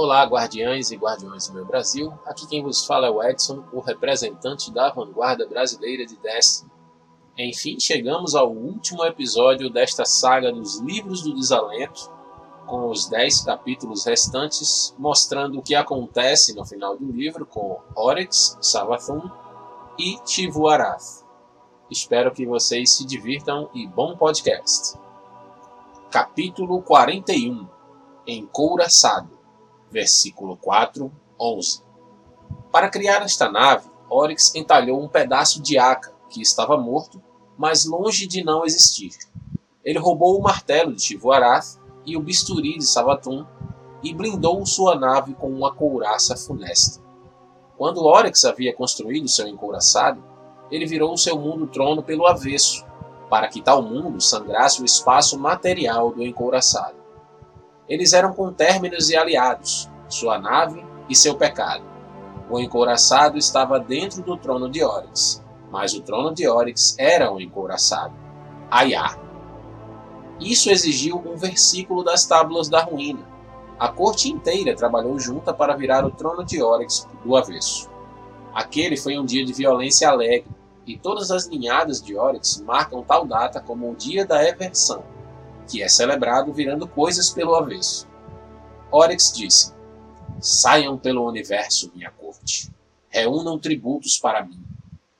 Olá, guardiães e guardiões do meu Brasil. Aqui quem vos fala é o Edson, o representante da vanguarda brasileira de Destiny. Enfim, chegamos ao último episódio desta saga dos Livros do Desalento, com os 10 capítulos restantes, mostrando o que acontece no final do livro com Oryx, Savathun e Tivuarath. Espero que vocês se divirtam e bom podcast. Capítulo 41 Encouraçado versículo 4, 11. Para criar esta nave, Oryx entalhou um pedaço de Aca, que estava morto, mas longe de não existir. Ele roubou o martelo de Tivuarath e o bisturi de Savatun e blindou sua nave com uma couraça funesta. Quando Oryx havia construído seu encouraçado, ele virou seu mundo trono pelo avesso, para que tal mundo sangrasse o espaço material do encouraçado. Eles eram contérminos e aliados, sua nave e seu pecado. O encouraçado estava dentro do trono de Oryx, mas o trono de Oryx era o encouraçado, Ayá. Isso exigiu um versículo das tábuas da ruína. A corte inteira trabalhou junta para virar o trono de Oryx do avesso. Aquele foi um dia de violência alegre, e todas as linhadas de Oryx marcam tal data como o dia da eversão que é celebrado virando coisas pelo avesso. Oryx disse: Saiam pelo universo, minha corte. Reúnam tributos para mim.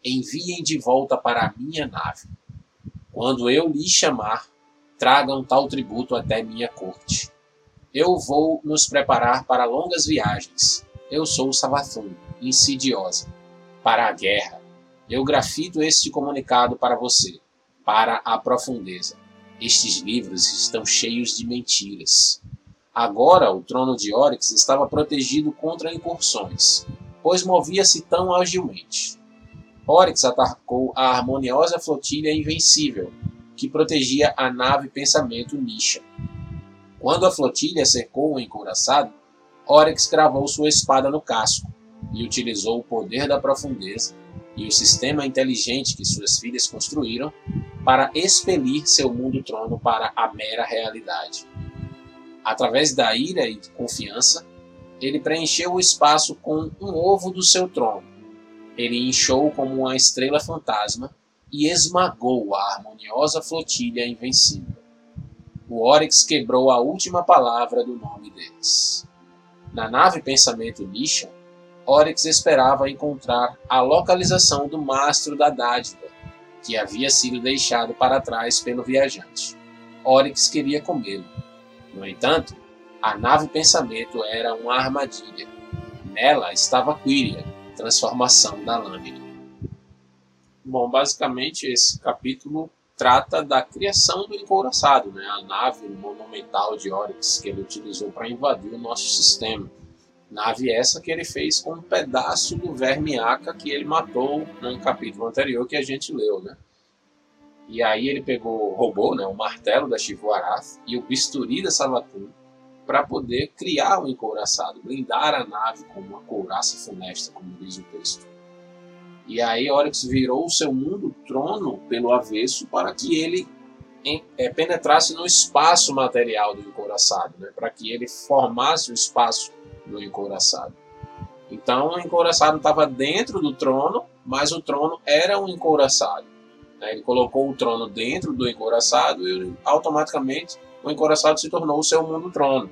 Enviem de volta para a minha nave. Quando eu lhe chamar, tragam tal tributo até minha corte. Eu vou nos preparar para longas viagens. Eu sou Savathun, insidiosa. Para a guerra. Eu grafito este comunicado para você, para a profundeza. Estes livros estão cheios de mentiras. Agora o trono de Oryx estava protegido contra incursões, pois movia-se tão agilmente. Oryx atacou a harmoniosa flotilha invencível, que protegia a nave Pensamento Nisha. Quando a flotilha cercou o encouraçado, Oryx cravou sua espada no casco e utilizou o poder da profundeza e o sistema inteligente que suas filhas construíram para expelir seu mundo-trono para a mera realidade. Através da ira e confiança, ele preencheu o espaço com um ovo do seu trono. Ele inchou como uma estrela fantasma e esmagou a harmoniosa flotilha invencível. O Oryx quebrou a última palavra do nome deles. Na nave Pensamento Nisha, Oryx esperava encontrar a localização do mastro da dádiva, que havia sido deixado para trás pelo viajante. Oryx queria comê-lo. No entanto, a nave pensamento era uma armadilha. Nela estava Quiria, transformação da lâmina. Bom, basicamente esse capítulo trata da criação do encouraçado, né? a nave monumental de Oryx que ele utilizou para invadir o nosso sistema. Nave essa que ele fez com um pedaço do verme que ele matou no capítulo anterior que a gente leu, né? E aí ele pegou, roubou né, o martelo da Chivuarath e o bisturi da Savatun para poder criar o um encouraçado, blindar a nave com uma couraça funesta, como diz o texto. E aí Oryx virou o seu mundo trono pelo avesso para que ele é, penetrasse no espaço material do encouraçado, né, para que ele formasse o espaço do encouraçado. Então o encouraçado estava dentro do trono, mas o trono era um encouraçado. Né? Ele colocou o trono dentro do encouraçado e automaticamente o encouraçado se tornou o seu mundo trono.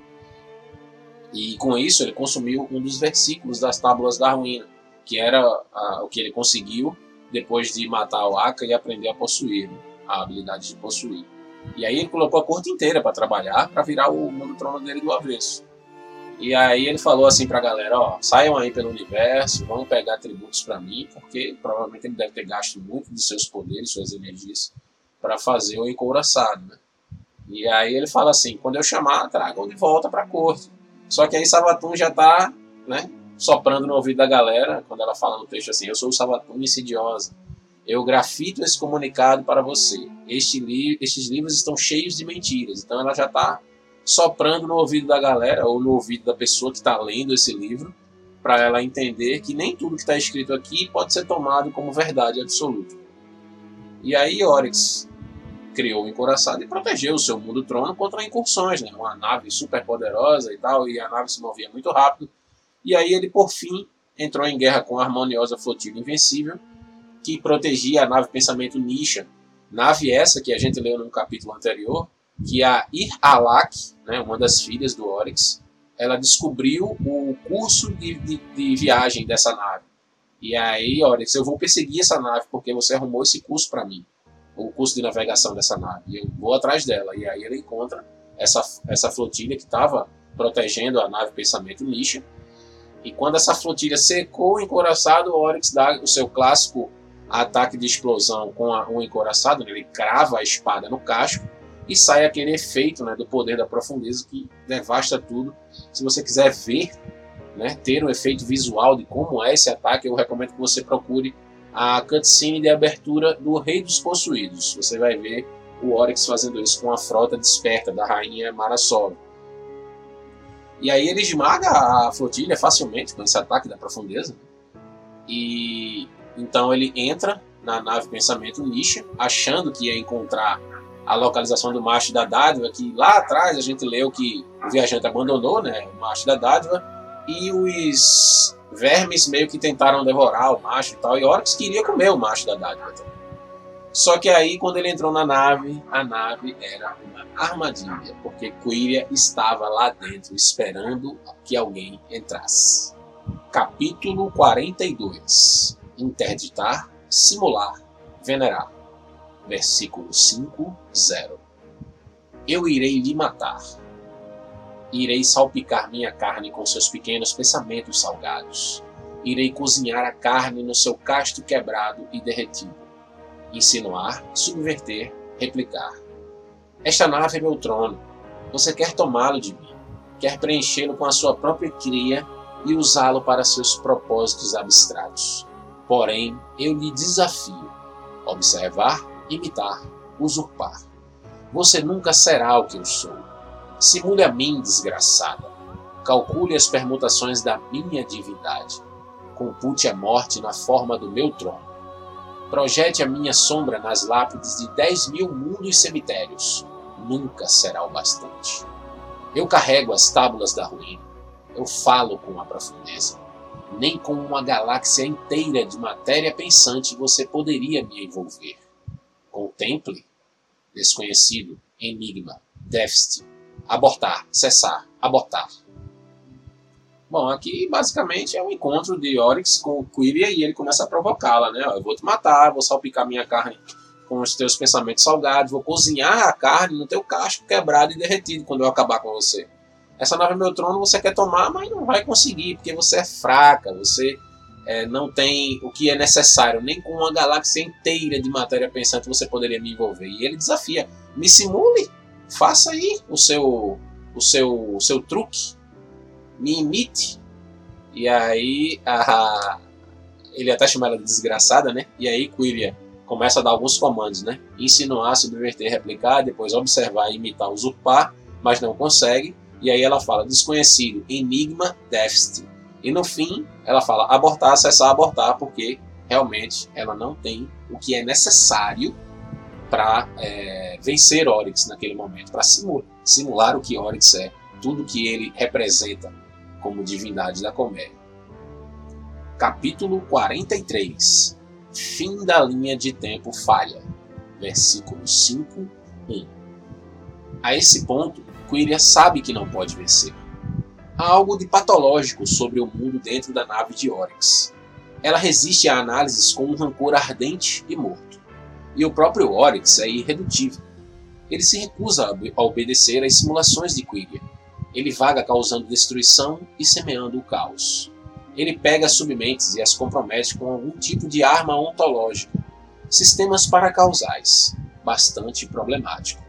E com isso ele consumiu um dos versículos das tábuas da ruína, que era a, o que ele conseguiu depois de matar o Aka e aprender a possuir, a habilidade de possuir. E aí ele colocou a corte inteira para trabalhar, para virar o mundo trono dele do avesso. E aí ele falou assim pra galera, ó, saiam aí pelo universo, vão pegar atributos para mim, porque provavelmente ele deve ter gasto muito de seus poderes, suas energias, para fazer o encouraçado, né? E aí ele fala assim, quando eu chamar, tragam de volta pra corte. Só que aí Savatun já tá, né, soprando no ouvido da galera, quando ela fala no texto assim, eu sou o Savatun insidiosa. Eu grafito esse comunicado para você. Este li estes livros estão cheios de mentiras. Então ela já está soprando no ouvido da galera ou no ouvido da pessoa que está lendo esse livro, para ela entender que nem tudo que está escrito aqui pode ser tomado como verdade absoluta. E aí Oryx criou o encoraçado e protegeu o seu mundo trono contra incursões, né? Uma nave super poderosa e tal, e a nave se movia muito rápido. E aí ele, por fim, entrou em guerra com a harmoniosa flotilha invencível, que protegia a nave Pensamento Nisha. Nave essa que a gente leu no capítulo anterior, que a Ir-Alak, né, uma das filhas do Oryx, ela descobriu o curso de, de, de viagem dessa nave. E aí, Oryx, eu vou perseguir essa nave porque você arrumou esse curso para mim o custo de navegação dessa nave. E eu vou atrás dela. E aí ele encontra essa, essa flotilha que estava protegendo a nave Pensamento Nisha. E quando essa flotilha secou o encoraçado, o Oryx dá o seu clássico ataque de explosão com a, o encoraçado, né? ele crava a espada no casco e sai aquele efeito né, do poder da profundeza que devasta tudo. Se você quiser ver, né, ter um efeito visual de como é esse ataque, eu recomendo que você procure a cutscene de abertura do Rei dos Possuídos. Você vai ver o Oryx fazendo isso com a frota desperta da rainha Marasov. E aí ele esmaga a flotilha facilmente com esse ataque da profundeza. E então ele entra na nave Pensamento Nisha, achando que ia encontrar a localização do macho da dádiva, que lá atrás a gente leu que o viajante abandonou, né, o macho da dádiva, e os vermes meio que tentaram devorar o macho e tal, e Oryx queria comer o macho da dádiva também. Só que aí, quando ele entrou na nave, a nave era uma armadilha, porque Quiria estava lá dentro esperando que alguém entrasse. Capítulo 42 Interditar, Simular, Venerar. Versículo 5, 0 Eu irei lhe matar, Irei salpicar minha carne com seus pequenos pensamentos salgados. Irei cozinhar a carne no seu casto quebrado e derretido. Insinuar, subverter, replicar. Esta nave é meu trono. Você quer tomá-lo de mim. Quer preenchê-lo com a sua própria cria e usá-lo para seus propósitos abstratos. Porém, eu lhe desafio: observar, imitar, usurpar. Você nunca será o que eu sou. Simule a mim, desgraçada. Calcule as permutações da minha divindade. Compute a morte na forma do meu trono. Projete a minha sombra nas lápides de dez mil mundos cemitérios. Nunca será o bastante. Eu carrego as tábulas da ruína. Eu falo com a profundeza. Nem com uma galáxia inteira de matéria pensante você poderia me envolver. Contemple, desconhecido, enigma, déficit, abortar, cessar, abortar. Bom, aqui basicamente é um encontro de Oryx com Quiria e ele começa a provocá-la, né? Eu vou te matar, vou salpicar minha carne com os teus pensamentos salgados, vou cozinhar a carne no teu casco quebrado e derretido quando eu acabar com você. Essa nave é meu trono você quer tomar, mas não vai conseguir, porque você é fraca, você é, não tem o que é necessário, nem com uma galáxia inteira de matéria pensante você poderia me envolver. E ele desafia: me simule, faça aí o seu o seu o seu truque, me imite. E aí a, ele até chama ela de desgraçada, né? E aí Quiria começa a dar alguns comandos, né? Insinuar, subverter, replicar, depois observar, imitar, usurpar, mas não consegue. E aí ela fala desconhecido, enigma, déficit. E no fim ela fala abortar, acessar, abortar, porque realmente ela não tem o que é necessário para é, vencer Oryx naquele momento, para simular, simular o que Oryx é, tudo que ele representa como divindade da comédia. Capítulo 43 Fim da linha de tempo falha. Versículo 5, 1. A esse ponto, Quiria sabe que não pode vencer. Há algo de patológico sobre o mundo dentro da nave de Oryx. Ela resiste a análises com um rancor ardente e morto. E o próprio Oryx é irredutível. Ele se recusa a obedecer às simulações de Quiria. Ele vaga causando destruição e semeando o caos. Ele pega submentes e as compromete com algum tipo de arma ontológica. Sistemas paracausais, bastante problemático.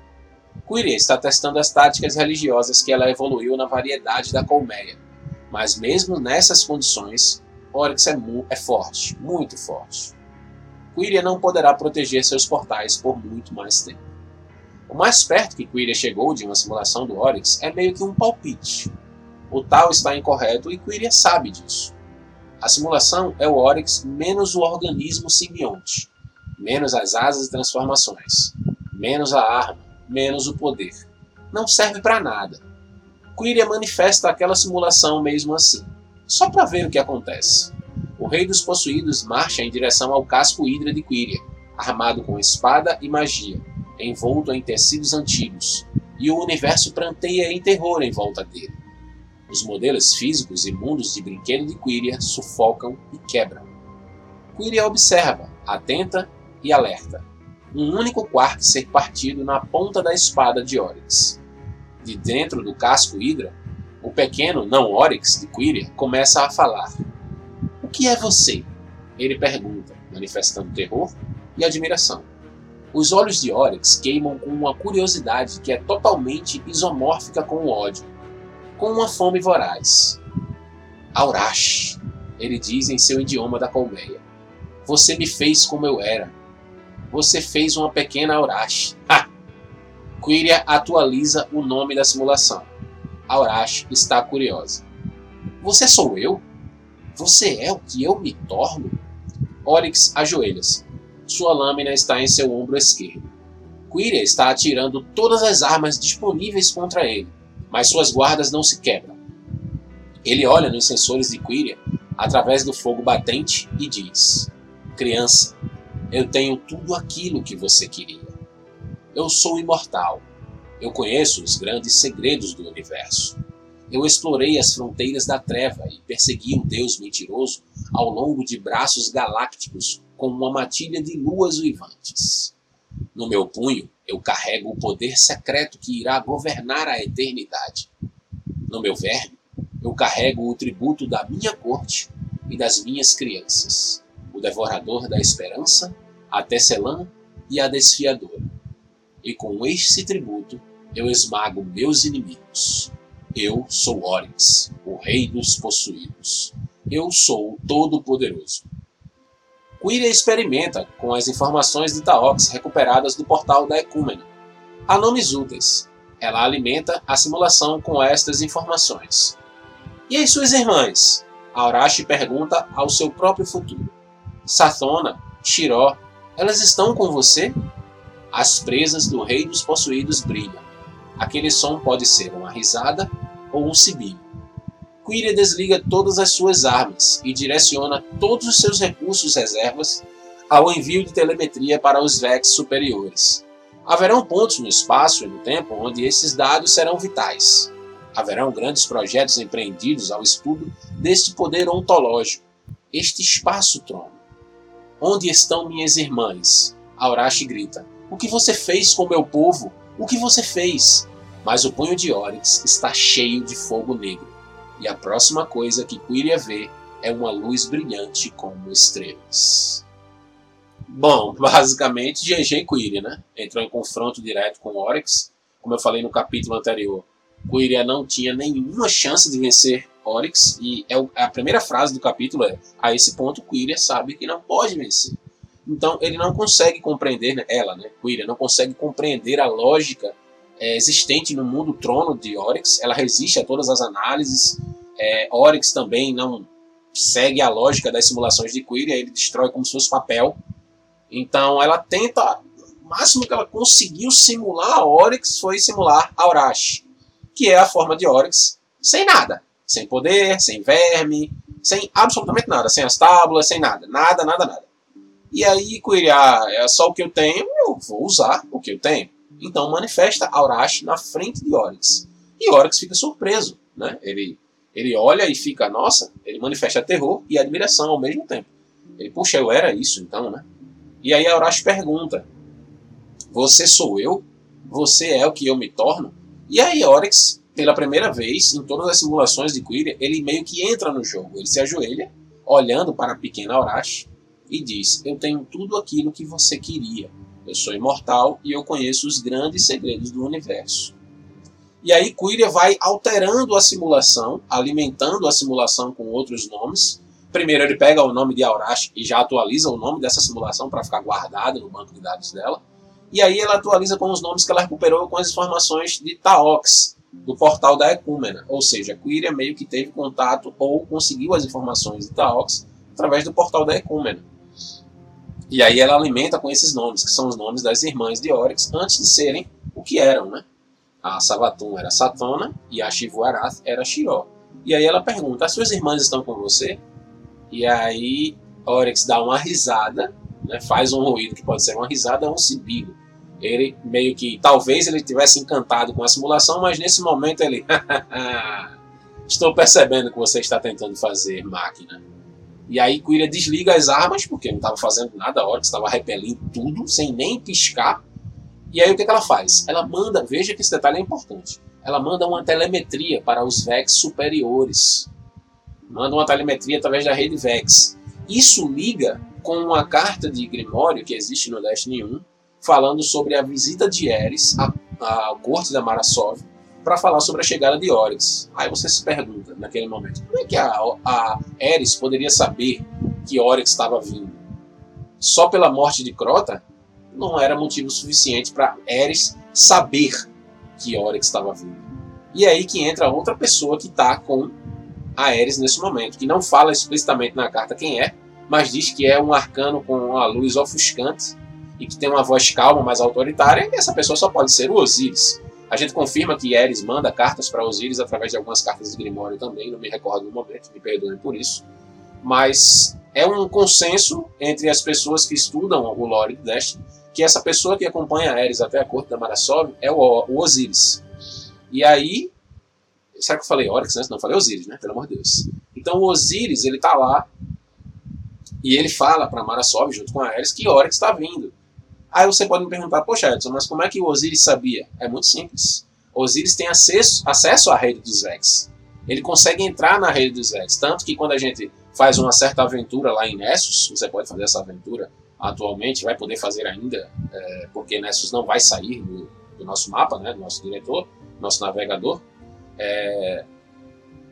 Quiria está testando as táticas religiosas que ela evoluiu na variedade da colmeia. Mas mesmo nessas condições, Oryx é, é forte, muito forte. Quiria não poderá proteger seus portais por muito mais tempo. O mais perto que Quiria chegou de uma simulação do Oryx é meio que um palpite. O tal está incorreto e Quiria sabe disso. A simulação é o Oryx menos o organismo simbionte, menos as asas e transformações, Menos a arma, menos o poder. Não serve para nada. Quiria manifesta aquela simulação mesmo assim, só para ver o que acontece. O rei dos possuídos marcha em direção ao casco Hidra de Quiria, armado com espada e magia, envolto em tecidos antigos, e o universo pranteia em terror em volta dele. Os modelos físicos e mundos de brinquedo de Quiria sufocam e quebram. Quiria observa, atenta e alerta. Um único quark ser partido na ponta da espada de Oryx. De dentro do casco Hydra, o pequeno não Oryx de Quiria começa a falar. O que é você? Ele pergunta, manifestando terror e admiração. Os olhos de Oryx queimam com uma curiosidade que é totalmente isomórfica com o ódio, com uma fome voraz. Aurash, ele diz em seu idioma da colmeia. Você me fez como eu era. Você fez uma pequena Aurash. Ha! Quiria atualiza o nome da simulação. Aurash está curiosa. Você sou eu? Você é o que eu me torno? Oryx ajoelha-se. Sua lâmina está em seu ombro esquerdo. Quiria está atirando todas as armas disponíveis contra ele, mas suas guardas não se quebram. Ele olha nos sensores de Quiria através do fogo batente e diz: Criança, eu tenho tudo aquilo que você queria. Eu sou imortal. Eu conheço os grandes segredos do universo. Eu explorei as fronteiras da treva e persegui o Deus mentiroso ao longo de braços galácticos com uma matilha de luas uivantes. No meu punho, eu carrego o poder secreto que irá governar a eternidade. No meu verme, eu carrego o tributo da minha corte e das minhas crianças, o devorador da esperança, a tecelã e a desfiadora. E com este tributo, eu esmago meus inimigos. Eu sou Oryx, o rei dos possuídos. Eu sou o Todo-Poderoso. Quiria experimenta com as informações de Taox recuperadas do portal da Ecúmena. Há nomes úteis. Ela alimenta a simulação com estas informações. E as suas irmãs? Aurashi pergunta ao seu próprio futuro. Sathona, Shiró, elas estão com você? As presas do rei dos possuídos brilham. Aquele som pode ser uma risada ou um sibilo. Quiria desliga todas as suas armas e direciona todos os seus recursos reservas ao envio de telemetria para os Vex superiores. Haverão pontos no espaço e no tempo onde esses dados serão vitais. Haverão grandes projetos empreendidos ao estudo deste poder ontológico, este espaço-trono. Onde estão minhas irmãs? Aurashi grita. O que você fez com meu povo? O que você fez? Mas o punho de Oryx está cheio de fogo negro e a próxima coisa que Quiria vê é uma luz brilhante como estrelas. Bom, basicamente GG Quiria, né? Entrou em confronto direto com Oryx. Como eu falei no capítulo anterior, Quiria não tinha nenhuma chance de vencer Oryx e é a primeira frase do capítulo é: a esse ponto Quiria sabe que não pode vencer. Então ele não consegue compreender, né? ela, né, Quiria, não consegue compreender a lógica é, existente no mundo trono de Oryx. Ela resiste a todas as análises. É, Oryx também não segue a lógica das simulações de Quiria, ele destrói como se fosse papel. Então ela tenta, o máximo que ela conseguiu simular a Oryx foi simular Aurash, que é a forma de Oryx sem nada, sem poder, sem verme, sem absolutamente nada, sem as tábuas, sem nada, nada, nada, nada. E aí Quiria, ah, é só o que eu tenho, eu vou usar o que eu tenho. Então manifesta Aurash na frente de Oryx. E Oryx fica surpreso. Né? Ele, ele olha e fica, nossa, ele manifesta terror e admiração ao mesmo tempo. Ele, puxa, eu era isso então, né? E aí Aurash pergunta: Você sou eu? Você é o que eu me torno? E aí Oryx, pela primeira vez em todas as simulações de Quiria, ele meio que entra no jogo. Ele se ajoelha, olhando para a pequena Aurash, e diz: Eu tenho tudo aquilo que você queria. Eu sou imortal e eu conheço os grandes segredos do universo. E aí Quiria vai alterando a simulação, alimentando a simulação com outros nomes. Primeiro ele pega o nome de Aurash e já atualiza o nome dessa simulação para ficar guardado no banco de dados dela. E aí ela atualiza com os nomes que ela recuperou com as informações de Taox, do portal da Ecúmena. Ou seja, Quiria meio que teve contato ou conseguiu as informações de Taox através do portal da Ecúmena. E aí ela alimenta com esses nomes, que são os nomes das irmãs de Oryx, antes de serem o que eram, né? A Savatun era Satona e a Shivuarath era Shiró. E aí ela pergunta: as suas irmãs estão com você? E aí Oryx dá uma risada, né, faz um ruído que pode ser uma risada ou um sibigo. Ele meio que, talvez ele tivesse encantado com a simulação, mas nesse momento ele. Estou percebendo o que você está tentando fazer, máquina. E aí Quira desliga as armas, porque não estava fazendo nada, Oryx estava repelindo tudo, sem nem piscar. E aí o que, que ela faz? Ela manda, veja que esse detalhe é importante. Ela manda uma telemetria para os VEX superiores. Manda uma telemetria através da rede VEX. Isso liga com uma carta de Grimório que existe no Destiny 1, falando sobre a visita de Eris à, corte da Marasov para falar sobre a chegada de Oryx. Aí você se pergunta, naquele momento, como é que a, a Eris poderia saber que Oryx estava vindo? Só pela morte de Crota? Não era motivo suficiente para Eris saber que Oryx estava vindo. E aí que entra outra pessoa que está com a Eris nesse momento, que não fala explicitamente na carta quem é, mas diz que é um arcano com a luz ofuscante e que tem uma voz calma, mais autoritária, essa pessoa só pode ser o Osiris. A gente confirma que Eris manda cartas para Osiris através de algumas cartas de Grimório também, não me recordo no momento, me perdoem por isso. Mas é um consenso entre as pessoas que estudam o lore de Destiny que essa pessoa que acompanha Eris até a corte da Marasov é o, Osiris. E aí, será que eu falei Oryx antes? Não, falei Osiris, né? Pelo amor de Deus. Então o Osiris, ele tá lá e ele fala para Marasov, junto com a Ares, que Oryx está vindo. Aí você pode me perguntar, poxa Edson, mas como é que o Osiris sabia? É muito simples. Osiris tem acesso, acesso à rede dos Vex. Ele consegue entrar na rede dos Vex. Tanto que quando a gente faz uma certa aventura lá em Nessus, você pode fazer essa aventura atualmente, vai poder fazer ainda, é, porque Nessus não vai sair do, do, nosso mapa, né, do nosso diretor, nosso navegador. É,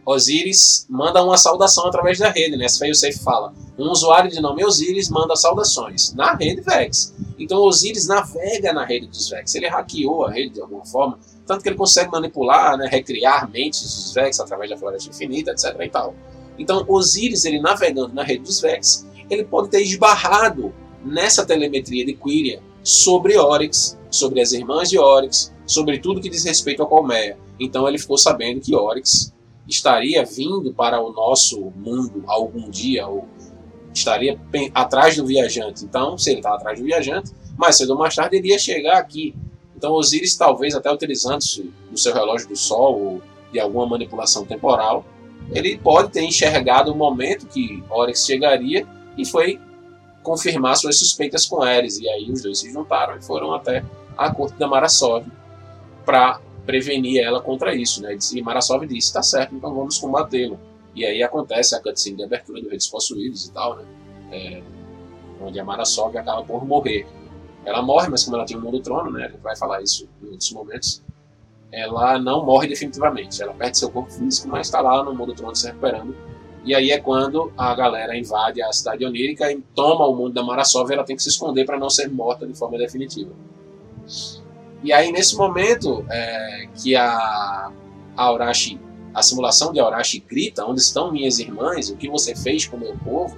Osiris manda uma saudação através da rede, né? Safe fala. Um usuário de nome Osiris manda saudações na rede Vex. Então Osiris navega na rede dos Vex. Ele hackeou a rede de alguma forma, tanto que ele consegue manipular, né, recriar mentes dos Vex através da Floresta Infinita, etc. E tal. Então Osiris, ele navegando na rede dos Vex, ele pode ter esbarrado nessa telemetria de Quiria sobre Oryx, sobre as irmãs de Oryx, sobre tudo que diz respeito a Colmeia. Então ele ficou sabendo que Oryx estaria vindo para o nosso mundo algum dia, ou estaria atrás do viajante. Então, se ele está atrás do viajante, mais cedo ou mais tarde ele iria chegar aqui. Então, Osiris, talvez até utilizando-se do seu relógio do Sol ou de alguma manipulação temporal, ele pode ter enxergado o momento que Oryx chegaria e foi confirmar suas suspeitas com Ares. E aí os dois se juntaram e foram até a corte da Marasov para prevenir ela contra isso, né? E Marasov disse, tá certo, então vamos combatê-lo. E aí acontece a cutscene de abertura do Redes Possuídos e tal, né? É, onde a Marasov acaba por morrer. Ela morre, mas como ela tem um mundo trono, né? A gente vai falar isso em outros momentos. Ela não morre definitivamente. Ela perde seu corpo físico, mas está lá no mundo trono se recuperando. E aí é quando a galera invade a cidade onírica e toma o mundo da Marasov ela tem que se esconder para não ser morta de forma definitiva. E aí, nesse momento é, que a, a Aurashi, a simulação de Aurashi grita: Onde estão minhas irmãs? O que você fez com meu povo?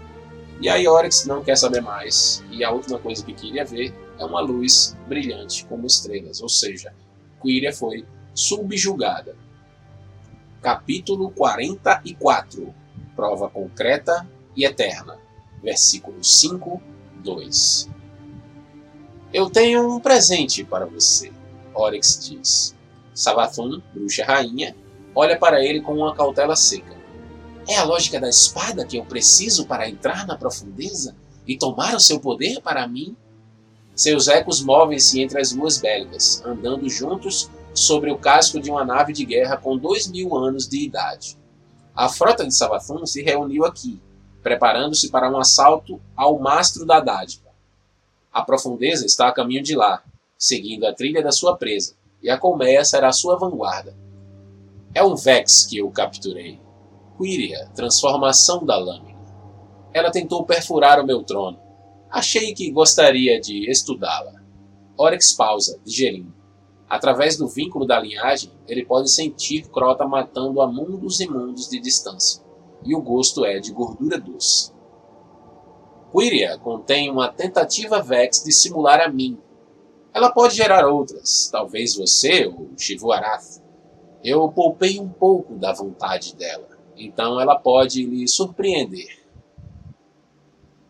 E aí, Oryx não quer saber mais. E a última coisa que queria ver é uma luz brilhante como estrelas. Ou seja, Quiria foi subjugada. Capítulo 44 Prova concreta e eterna. Versículo 5, 2. Eu tenho um presente para você. Oryx diz. Savathun, bruxa rainha, olha para ele com uma cautela seca. É a lógica da espada que eu preciso para entrar na profundeza e tomar o seu poder para mim? Seus ecos movem-se entre as ruas bélicas, andando juntos sobre o casco de uma nave de guerra com dois mil anos de idade. A frota de Savathun se reuniu aqui, preparando-se para um assalto ao mastro da dádiva. A profundeza está a caminho de lá, seguindo a trilha da sua presa, e a colmeia será sua vanguarda. É um Vex que eu capturei. Quiria, transformação da lâmina. Ela tentou perfurar o meu trono. Achei que gostaria de estudá-la. Oryx pausa, digerindo. Através do vínculo da linhagem, ele pode sentir Crota matando a mundos e mundos de distância. E o gosto é de gordura doce. Quiria contém uma tentativa Vex de simular a mim. Ela pode gerar outras, talvez você ou Shivuarath. Eu poupei um pouco da vontade dela, então ela pode lhe surpreender.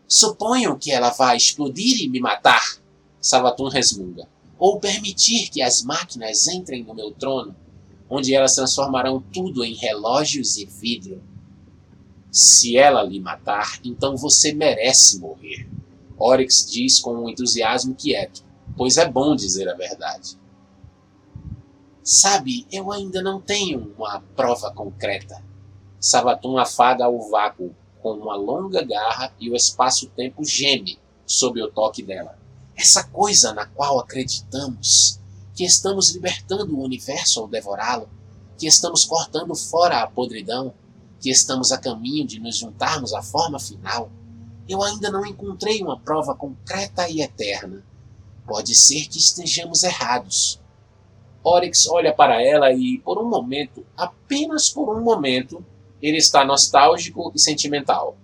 Suponho que ela vai explodir e me matar, Savatun resmunga, ou permitir que as máquinas entrem no meu trono, onde elas transformarão tudo em relógios e vidro. Se ela lhe matar, então você merece morrer. Oryx diz com um entusiasmo quieto, pois é bom dizer a verdade. Sabe, eu ainda não tenho uma prova concreta. Savatun afaga o vácuo com uma longa garra e o espaço-tempo geme sob o toque dela. Essa coisa na qual acreditamos, que estamos libertando o universo ao devorá-lo, que estamos cortando fora a podridão, que estamos a caminho de nos juntarmos à forma final, eu ainda não encontrei uma prova concreta e eterna. Pode ser que estejamos errados. Oryx olha para ela e, por um momento, apenas por um momento, ele está nostálgico e sentimental.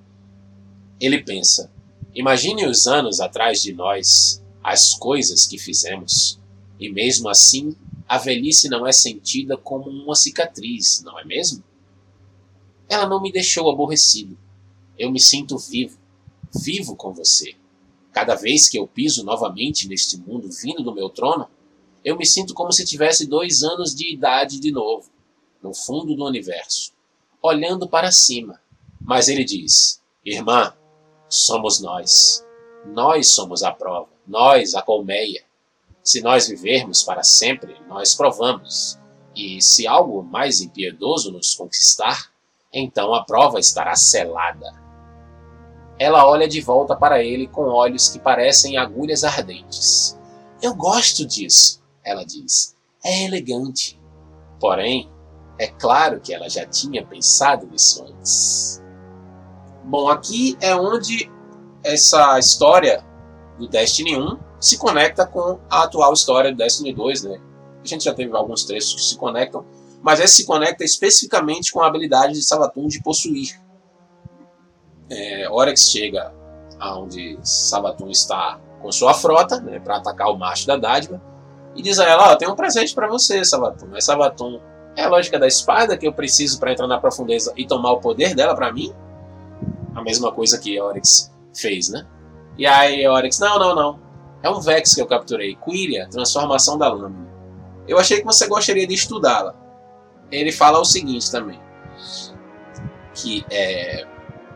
Ele pensa: imagine os anos atrás de nós, as coisas que fizemos, e mesmo assim a velhice não é sentida como uma cicatriz, não é mesmo? Ela não me deixou aborrecido. Eu me sinto vivo, vivo com você. Cada vez que eu piso novamente neste mundo vindo do meu trono, eu me sinto como se tivesse dois anos de idade de novo, no fundo do universo, olhando para cima. Mas ele diz: Irmã, somos nós. Nós somos a prova, nós a colmeia. Se nós vivermos para sempre, nós provamos. E se algo mais impiedoso nos conquistar, então a prova estará selada. Ela olha de volta para ele com olhos que parecem agulhas ardentes. Eu gosto disso, ela diz. É elegante. Porém, é claro que ela já tinha pensado nisso antes. Bom, aqui é onde essa história do Destiny 1 se conecta com a atual história do Destiny 2, né? A gente já teve alguns trechos que se conectam, mas esse se conecta especificamente com a habilidade de Savatun de possuir. É, Oryx chega aonde Savatun está com sua frota, né, para atacar o macho da dádiva, e diz a ela: oh, tem um presente para você, Savatun. Mas Savatun é a lógica da espada que eu preciso para entrar na profundeza e tomar o poder dela para mim? A mesma coisa que Oryx fez, né? E aí Oryx, não, não, não. É um Vex que eu capturei. Quiria, transformação da lâmina. Eu achei que você gostaria de estudá-la. Ele fala o seguinte também. Que é.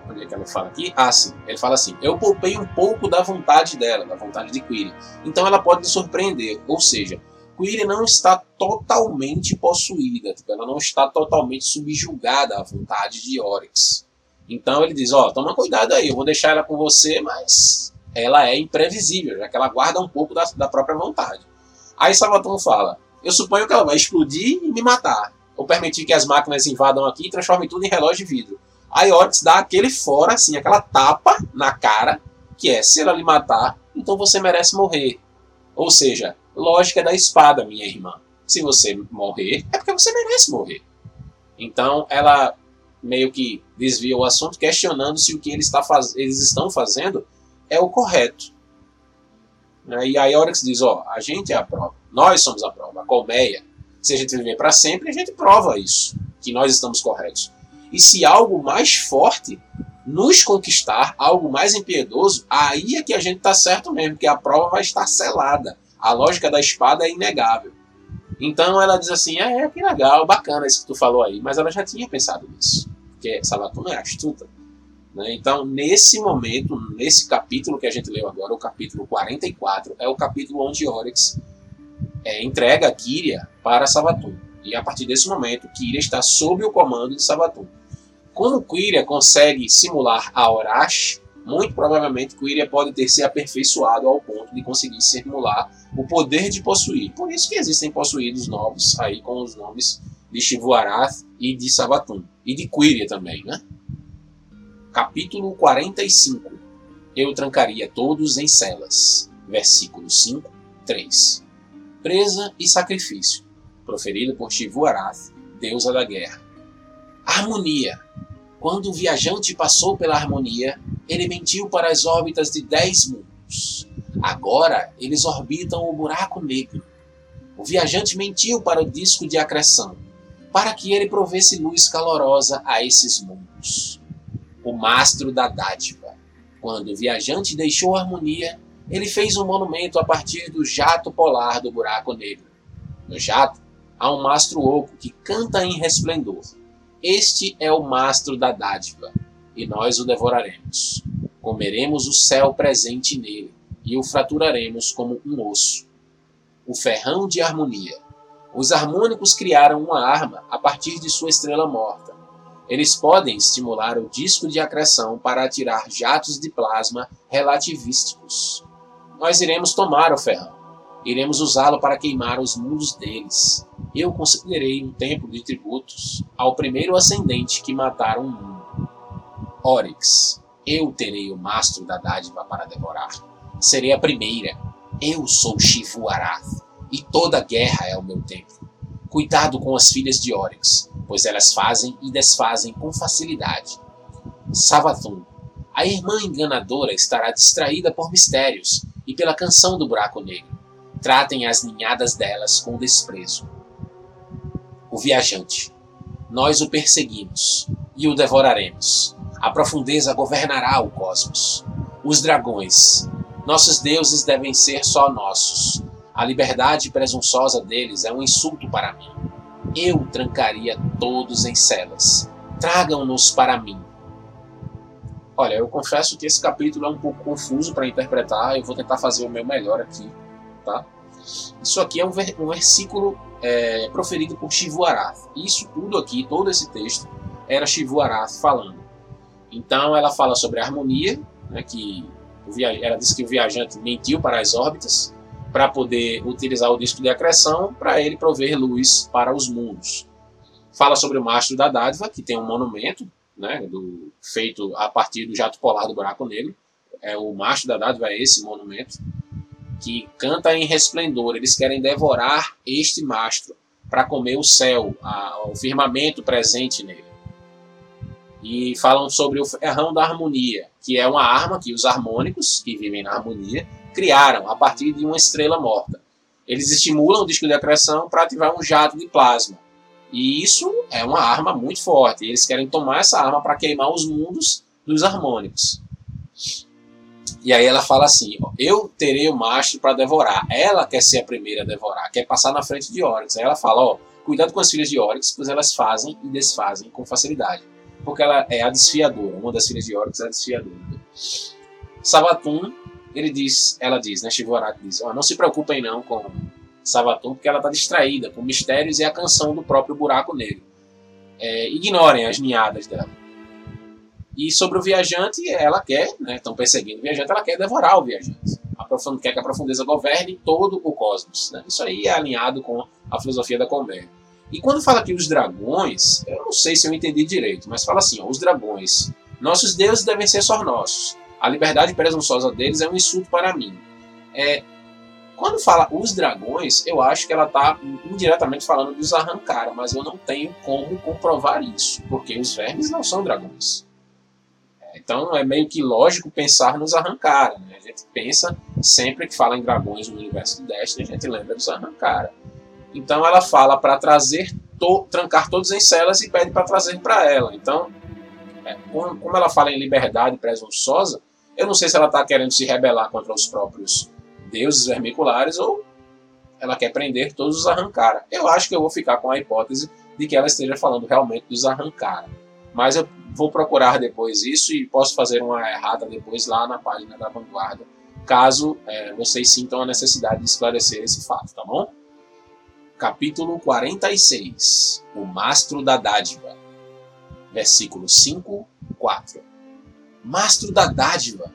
Onde é que ela fala aqui? Ah, sim. Ele fala assim: Eu poupei um pouco da vontade dela, da vontade de Quiria. Então ela pode surpreender. Ou seja, Quiria não está totalmente possuída. Tipo, ela não está totalmente subjugada à vontade de Oryx. Então ele diz: Ó, oh, toma cuidado aí, eu vou deixar ela com você, mas ela é imprevisível, já que ela guarda um pouco da, da própria vontade. Aí Sabaton fala: Eu suponho que ela vai explodir e me matar, ou permitir que as máquinas invadam aqui e transformem tudo em relógio de vidro. Aí Oryx dá aquele fora, assim, aquela tapa na cara, que é: se ela lhe matar, então você merece morrer. Ou seja, lógica da espada, minha irmã. Se você morrer, é porque você merece morrer. Então ela meio que desvia o assunto, questionando se o que eles, está faz... eles estão fazendo é o correto. Né? E a Oryx diz, ó, a gente é a prova, nós somos a prova, a colmeia. Se a gente viver para sempre, a gente prova isso, que nós estamos corretos. E se algo mais forte nos conquistar, algo mais impiedoso, aí é que a gente está certo mesmo, que a prova vai estar selada. A lógica da espada é inegável. Então ela diz assim, é, que legal, bacana isso que tu falou aí, mas ela já tinha pensado nisso, porque Sabatuna é astuta. Né? Então, nesse momento, nesse capítulo que a gente leu agora, o capítulo 44, é o capítulo onde Oryx é, entrega Kyria para Savatun. E a partir desse momento, Kyria está sob o comando de Savatun. Como Kyria consegue simular a Orash, muito provavelmente Kyria pode ter se aperfeiçoado ao ponto de conseguir simular o poder de possuir. Por isso que existem possuídos novos aí com os nomes de Shivuarath e de Savatun. E de Kyria também, né? Capítulo 45 Eu trancaria todos em celas. Versículo 5, 3 Presa e sacrifício. Proferido por Shivu-Arath, deusa da guerra. Harmonia. Quando o viajante passou pela harmonia, ele mentiu para as órbitas de dez mundos. Agora eles orbitam o buraco negro. O viajante mentiu para o disco de acreção, para que ele provesse luz calorosa a esses mundos. O mastro da dádiva. Quando o viajante deixou a harmonia, ele fez um monumento a partir do jato polar do buraco negro. No jato há um mastro oco que canta em resplendor. Este é o mastro da dádiva, e nós o devoraremos. Comeremos o céu presente nele, e o fraturaremos como um osso. O ferrão de harmonia. Os harmônicos criaram uma arma a partir de sua estrela morta. Eles podem estimular o disco de acreção para atirar jatos de plasma relativísticos nós iremos tomar o ferrão. Iremos usá-lo para queimar os mundos deles. Eu considerei um templo de tributos ao primeiro ascendente que mataram um mundo. Oryx, eu terei o mastro da dádiva para devorar. Serei a primeira. Eu sou Shivu Arath, e toda guerra é o meu templo. Cuidado com as filhas de Oryx, pois elas fazem e desfazem com facilidade. Savathun, a irmã enganadora estará distraída por mistérios e pela canção do buraco negro. Tratem as ninhadas delas com desprezo. O viajante. Nós o perseguimos e o devoraremos. A profundeza governará o cosmos. Os dragões. Nossos deuses devem ser só nossos. A liberdade presunçosa deles é um insulto para mim. Eu trancaria todos em celas. Tragam-nos para mim. Olha, eu confesso que esse capítulo é um pouco confuso para interpretar, eu vou tentar fazer o meu melhor aqui, tá? Isso aqui é um, ver, um versículo é, proferido por Shivu Arath. Isso tudo aqui, todo esse texto, era Shivu Arath falando. Então ela fala sobre a harmonia, né, que ela diz que o viajante mentiu para as órbitas para poder utilizar o disco de acreção para ele prover luz para os mundos. Fala sobre o mastro da dádiva, que tem um monumento né, do, feito a partir do jato polar do buraco negro. É o macho da dádiva é esse monumento que canta em resplendor. Eles querem devorar este mastro para comer o céu, a, o firmamento presente nele. E falam sobre o ferrão da harmonia, que é uma arma que os harmônicos, que vivem na harmonia, criaram a partir de uma estrela morta. Eles estimulam o disco de acreção para ativar um jato de plasma e isso é uma arma muito forte. Eles querem tomar essa arma para queimar os mundos dos harmônicos. E aí ela fala assim: ó, Eu terei o mastro para devorar. Ela quer ser a primeira a devorar, quer passar na frente de Oryx. Aí ela fala: ó, Cuidado com as filhas de Oryx, pois elas fazem e desfazem com facilidade. Porque ela é a desfiadora. Uma das filhas de Oryx é a desfiadora. Savatun, ele diz, ela diz, né? Shivorak diz: ó, Não se preocupem não com Savatun, porque ela está distraída com mistérios e a canção do próprio buraco negro. É, ignorem as ninhadas dela. E sobre o viajante, ela quer, né, estão perseguindo o viajante, ela quer devorar o viajante. A profund... Quer que a profundeza governe todo o cosmos. Né? Isso aí é alinhado com a filosofia da Colmeia. E quando fala que os dragões, eu não sei se eu entendi direito, mas fala assim: ó, os dragões, nossos deuses devem ser só nossos. A liberdade presunçosa deles é um insulto para mim. É, quando fala os dragões, eu acho que ela está indiretamente falando dos arrancara, mas eu não tenho como comprovar isso, porque os vermes não são dragões. Então é meio que lógico pensar nos arrancara. Né? A gente pensa, sempre que fala em dragões no universo do Destiny, a gente lembra dos arrancara. Então ela fala para trazer, to, trancar todos em celas e pede para trazer para ela. Então, é, como ela fala em liberdade presunçosa, eu não sei se ela está querendo se rebelar contra os próprios deuses vermiculares ou ela quer prender todos os arrancara. Eu acho que eu vou ficar com a hipótese de que ela esteja falando realmente dos arrancara. Mas eu vou procurar depois isso e posso fazer uma errada depois lá na página da Vanguarda, caso é, vocês sintam a necessidade de esclarecer esse fato, tá bom? Capítulo 46 O Mastro da Dádiva Versículo 5, 4 Mastro da Dádiva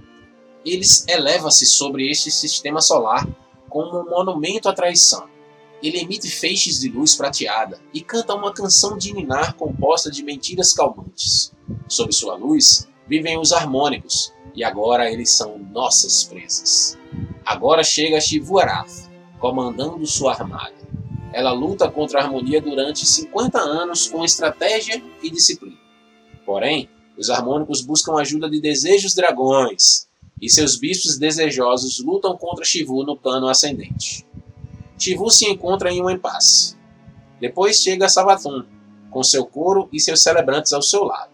ele eleva-se sobre este sistema solar como um monumento à traição. Ele emite feixes de luz prateada e canta uma canção de ninar composta de mentiras calmantes. Sob sua luz vivem os harmônicos, e agora eles são nossas presas. Agora chega Shivuarath, comandando sua armada. Ela luta contra a harmonia durante 50 anos com estratégia e disciplina. Porém, Os harmônicos buscam ajuda de desejos dragões, e seus bispos desejosos lutam contra Shivu no plano ascendente. Shivu se encontra em um impasse. Depois chega Savathun, com seu coro e seus celebrantes ao seu lado.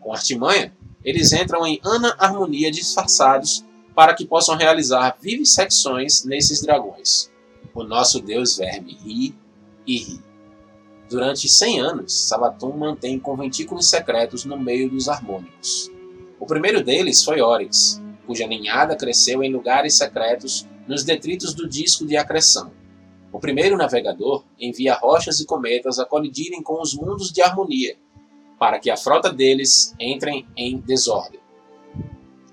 Com artimanha, eles entram em Ana Harmonia disfarçados para que possam realizar vivissecções nesses dragões. O nosso deus verme ri e ri. Durante 100 anos, Sabatum mantém conventículos secretos no meio dos harmônicos. O primeiro deles foi Oryx, cuja ninhada cresceu em lugares secretos nos detritos do disco de acreção. O primeiro navegador envia rochas e cometas a colidirem com os mundos de harmonia, para que a frota deles entre em desordem.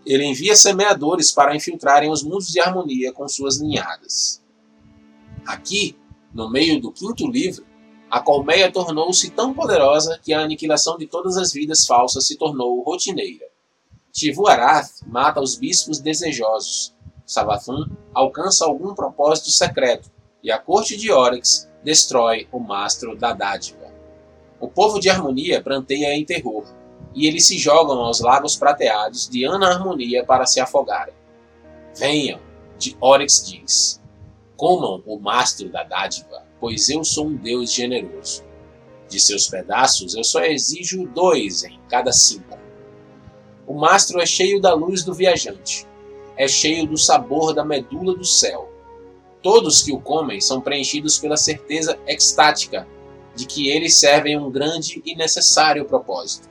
Ele envia semeadores para infiltrarem os mundos de harmonia com suas ninhadas. Aqui, no meio do quinto livro, a colmeia tornou-se tão poderosa que a aniquilação de todas as vidas falsas se tornou rotineira. Tivu-Arath mata os bispos desejosos. Savathun alcança algum propósito secreto e a corte de Oryx destrói o mastro da dádiva. O povo de Harmonia pranteia em terror, e eles se jogam aos lagos prateados de Ana Harmonia para se afogarem. Venham, de Oryx diz. Comam o mastro da dádiva, pois eu sou um Deus generoso. De seus pedaços eu só exijo dois em cada cinco. O mastro é cheio da luz do viajante, é cheio do sabor da medula do céu. Todos que o comem são preenchidos pela certeza extática de que eles servem um grande e necessário propósito.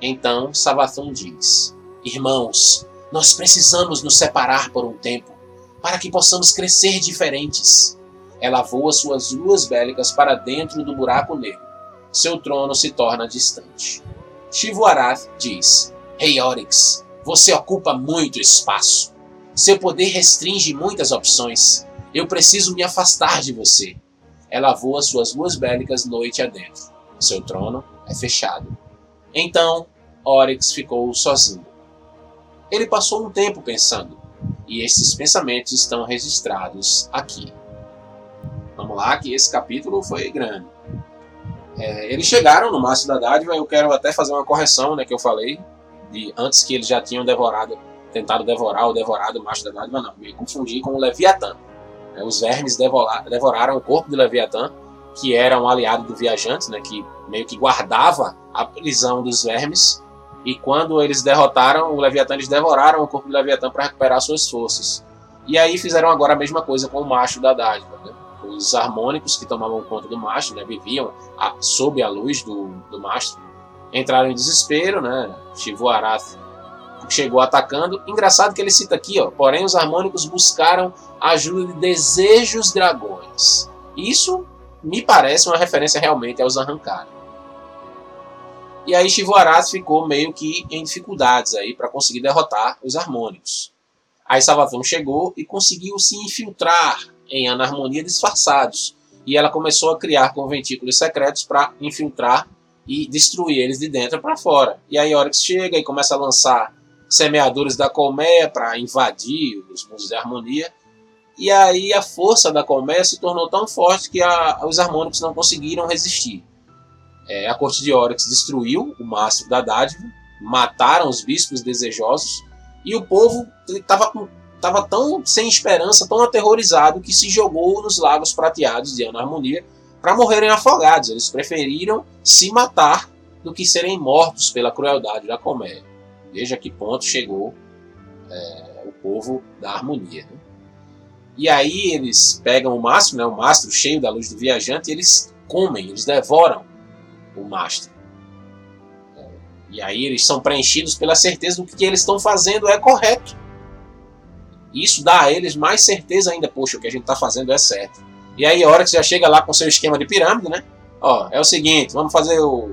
Então Savathun diz: Irmãos, nós precisamos nos separar por um tempo para que possamos crescer diferentes. Ela voa suas luas bélicas para dentro do buraco negro. Seu trono se torna distante. Shivu-Arath diz: Rei Oryx, você ocupa muito espaço. Seu poder restringe muitas opções. Eu preciso me afastar de você. Ela voa suas luas bélicas noite adentro. Seu trono é fechado. Então, Oryx ficou sozinho. Ele passou um tempo pensando, e esses pensamentos estão registrados aqui. Vamos lá, que esse capítulo foi grande. É, eles chegaram no Mastro da Dádiva, eu quero até fazer uma correção, né, que eu falei, de antes que eles já tinham devorado, tentado devorar ou devorado o Mastro da Dádiva, não, me confundi com o Leviatã. É, os vermes devoraram o corpo de Leviatã, que era um aliado do viajante, né, que meio que guardava a prisão dos vermes. E quando eles derrotaram o Leviatã, eles devoraram o corpo do Leviatã para recuperar suas forças. E aí fizeram agora a mesma coisa com o macho da dádiva. Né? Os harmônicos que tomavam conta do macho, né, viviam a, sob a luz do, do mastro, entraram em desespero, né? Shivu Arath chegou atacando. Engraçado que ele cita aqui, ó, porém os harmônicos buscaram a ajuda de desejos dragões. Isso me parece uma referência realmente aos arrancados. E aí Shivoaraz ficou meio que em dificuldades aí para conseguir derrotar os harmônicos. Aí Savatão chegou e conseguiu se infiltrar em Anarmonia disfarçados. E ela começou a criar conventículos secretos para infiltrar e destruir eles de dentro para fora. E aí Oryx chega e começa a lançar semeadores da colmeia para invadir os mundos de harmonia. E aí a força da colmeia se tornou tão forte que a, os harmônicos não conseguiram resistir. É, a corte de Oryx destruiu o mastro da dádiva, mataram os bispos desejosos e o povo estava tão sem esperança, tão aterrorizado que se jogou nos lagos prateados de Anarmonia para morrerem afogados. Eles preferiram se matar do que serem mortos pela crueldade da colmeia. Veja que ponto chegou é, o povo da harmonia. Né? E aí eles pegam o mastro, né, o mastro cheio da luz do viajante, e eles comem, eles devoram o mastro. É, e aí eles são preenchidos pela certeza do que eles estão fazendo é correto. Isso dá a eles mais certeza ainda, poxa, o que a gente está fazendo é certo. E aí a hora que já chega lá com seu esquema de pirâmide, né? Ó, é o seguinte, vamos fazer o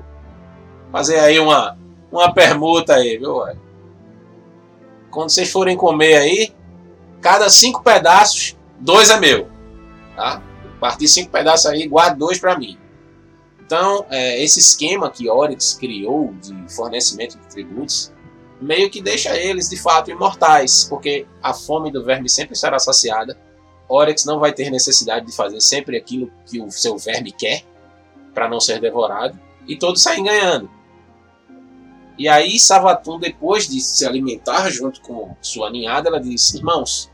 fazer aí uma uma permuta aí, viu? Quando vocês forem comer aí, cada cinco pedaços, dois é meu, tá? Partir cinco pedaços aí, guarde dois para mim. Então, é, esse esquema que Oryx criou de fornecimento de tributos meio que deixa eles de fato imortais, porque a fome do verme sempre será saciada. Oryx não vai ter necessidade de fazer sempre aquilo que o seu verme quer para não ser devorado e todos saem ganhando. E aí Savatum, depois de se alimentar junto com sua ninhada, ela disse: Irmãos,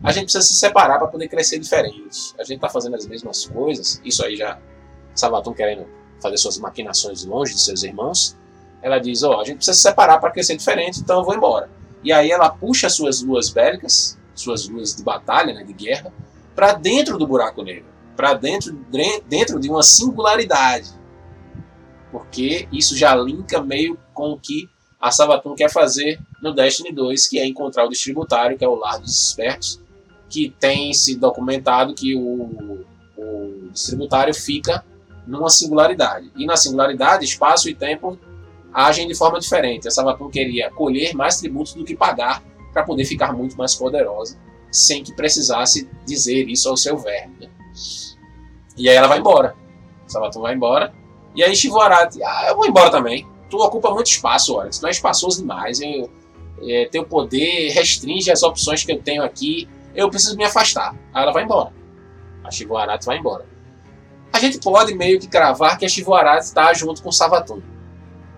a gente precisa se separar para poder crescer diferente. A gente está fazendo as mesmas coisas. Isso aí já Savatum querendo fazer suas maquinações longe de seus irmãos. Ela diz: Ó, oh, a gente precisa se separar para crescer diferente, então eu vou embora. E aí ela puxa suas luas bélicas, suas luas de batalha, né, de guerra, para dentro do buraco negro, para dentro, dentro de uma singularidade porque isso já linka meio com o que a Sabaton quer fazer no Destiny 2, que é encontrar o distributário, que é o lar dos espertos, que tem se documentado que o, o distributário fica numa singularidade. E na singularidade, espaço e tempo agem de forma diferente. A Sabaton queria colher mais tributos do que pagar para poder ficar muito mais poderosa, sem que precisasse dizer isso ao seu verme. E aí ela vai embora. Sabaton vai embora e aí Shivorati, ah, eu vou embora também. Tu ocupa muito espaço, olha. Tu é espaçoso demais. Eu, é, teu poder restringe as opções que eu tenho aqui. Eu preciso me afastar. Aí ela vai embora. A Shivorati vai embora. A gente pode meio que cravar que a Shivorati está junto com Savatun.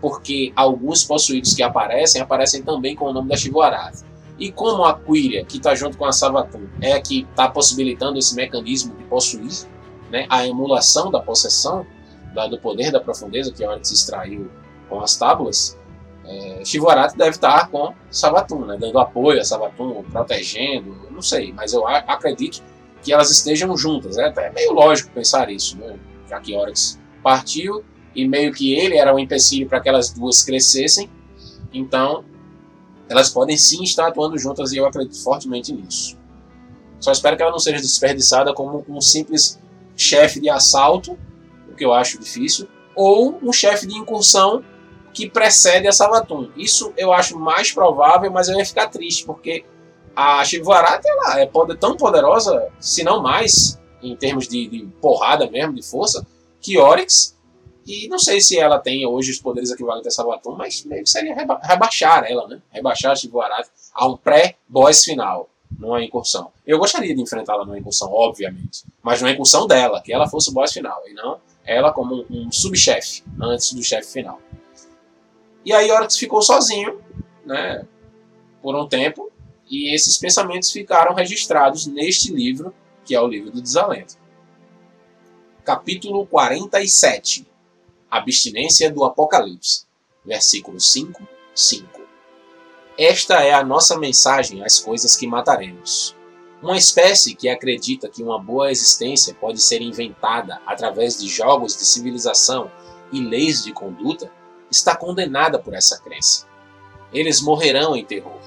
Porque alguns possuídos que aparecem, aparecem também com o nome da Shivorati. E como a Quiria, que está junto com a Savatun, é a que está possibilitando esse mecanismo de possuir, né, a emulação da possessão, da, do poder da profundeza que se extraiu com as tábuas, é, deve estar com Savatun, né, dando apoio a Savatun, protegendo, não sei, mas eu acredito que elas estejam juntas. É até meio lógico pensar isso, né, já que Oryx partiu e meio que ele era um empecilho para que elas duas crescessem, então elas podem sim estar atuando juntas e eu acredito fortemente nisso. Só espero que ela não seja desperdiçada como um simples chefe de assalto que eu acho difícil, ou um chefe de incursão que precede a Savatun. Isso eu acho mais provável, mas eu ia ficar triste, porque a Shivarata ela é tão poderosa, se não mais, em termos de, de, porrada mesmo, de força, que Oryx. E não sei se ela tem hoje os poderes equivalentes a Savatun, mas meio que seria reba rebaixar ela, né? Rebaixar a Shivarata a um pré-boss final, numa incursão. Eu gostaria de enfrentá-la numa incursão, obviamente, mas numa incursão dela, que ela fosse o boss final, e não ela como um, subchefe antes do chefe final. E aí Oryx ficou sozinho, né, por um tempo, e esses pensamentos ficaram registrados neste livro, que é o livro do Desalento. Capítulo 47 Abstinência do Apocalipse, versículo 5, 5. Esta é a nossa mensagem às coisas que mataremos. Uma espécie que acredita que uma boa existência pode ser inventada através de jogos de civilização e leis de conduta está condenada por essa crença. Eles morrerão em terror.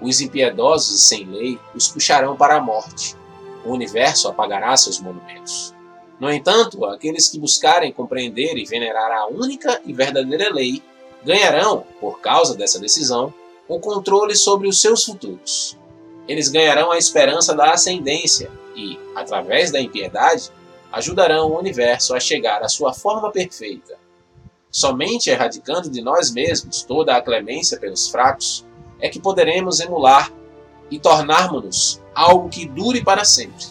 Os impiedosos e sem lei os puxarão para a morte. O universo apagará seus monumentos. No entanto, aqueles que buscarem compreender e venerar a única e verdadeira lei ganharão, por causa dessa decisão, o controle sobre os seus futuros eles ganharão a esperança da ascendência e, através da impiedade, ajudarão o universo a chegar à sua forma perfeita. Somente erradicando de nós mesmos toda a clemência pelos fracos é que poderemos emular e tornarmos-nos algo que dure para sempre.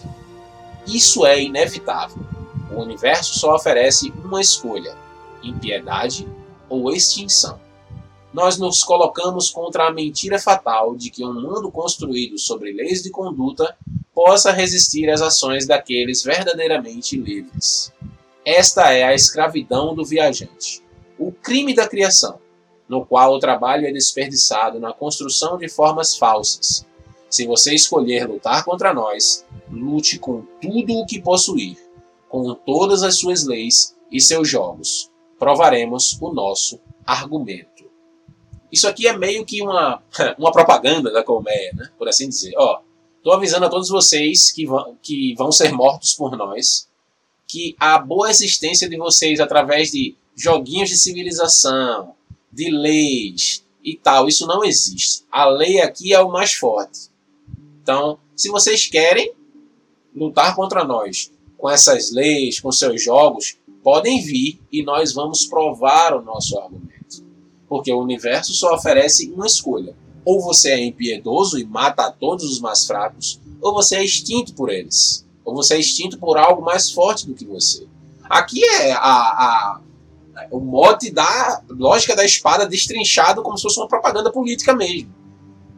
Isso é inevitável. O universo só oferece uma escolha: impiedade ou extinção nós nos colocamos contra a mentira fatal de que um mundo construído sobre leis de conduta possa resistir às ações daqueles verdadeiramente livres. Esta é a escravidão do viajante, o crime da criação, no qual o trabalho é desperdiçado na construção de formas falsas. Se você escolher lutar contra nós, lute com tudo o que possuir, com todas as suas leis e seus jogos. Provaremos o nosso argumento. Isso aqui é meio que uma, uma propaganda da colmeia, né? por assim dizer. Ó, tô avisando a todos vocês que vão, que vão ser mortos por nós, que a boa existência de vocês através de joguinhos de civilização, de leis e tal, isso não existe. A lei aqui é o mais forte. Então, se vocês querem lutar contra nós com essas leis, com seus jogos, podem vir e nós vamos provar o nosso argumento. Porque o universo só oferece uma escolha. Ou você é impiedoso e mata a todos os mais fracos, ou você é extinto por eles. Ou você é extinto por algo mais forte do que você. Aqui é a, a, o mote da lógica da espada destrinchado como se fosse uma propaganda política mesmo.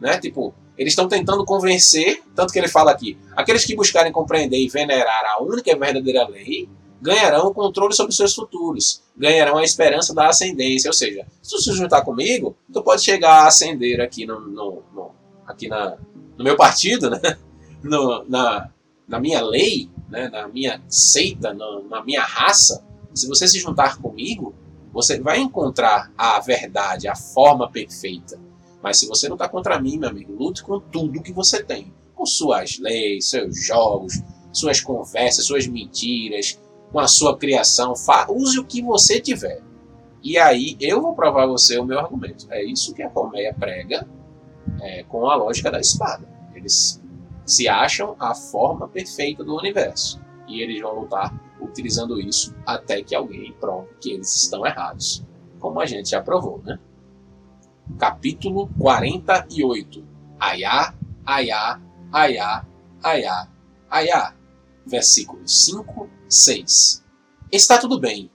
Né? Tipo, eles estão tentando convencer, tanto que ele fala aqui, aqueles que buscarem compreender e venerar a única e verdadeira lei ganharão o controle sobre seus futuros, ganharão a esperança da ascendência. Ou seja, se tu se juntar comigo, tu pode chegar a ascender aqui no, no, no aqui na, no meu partido, né? no, na, na minha lei, né? na minha seita, no, na minha raça. Se você se juntar comigo, você vai encontrar a verdade, a forma perfeita. Mas se você não está contra mim, meu amigo, lute com tudo que você tem. Com suas leis, seus jogos, suas conversas, suas mentiras, com a sua criação. Use o que você tiver. E aí eu vou provar você o meu argumento. É isso que a colmeia prega é, com a lógica da espada. Eles se acham a forma perfeita do universo. E eles vão lutar utilizando isso até que alguém prove que eles estão errados. Como a gente já provou, né? Capítulo 48. Ayá, ayá, ayá, ayá, ayá. Versículos 5 6. Está tudo bem.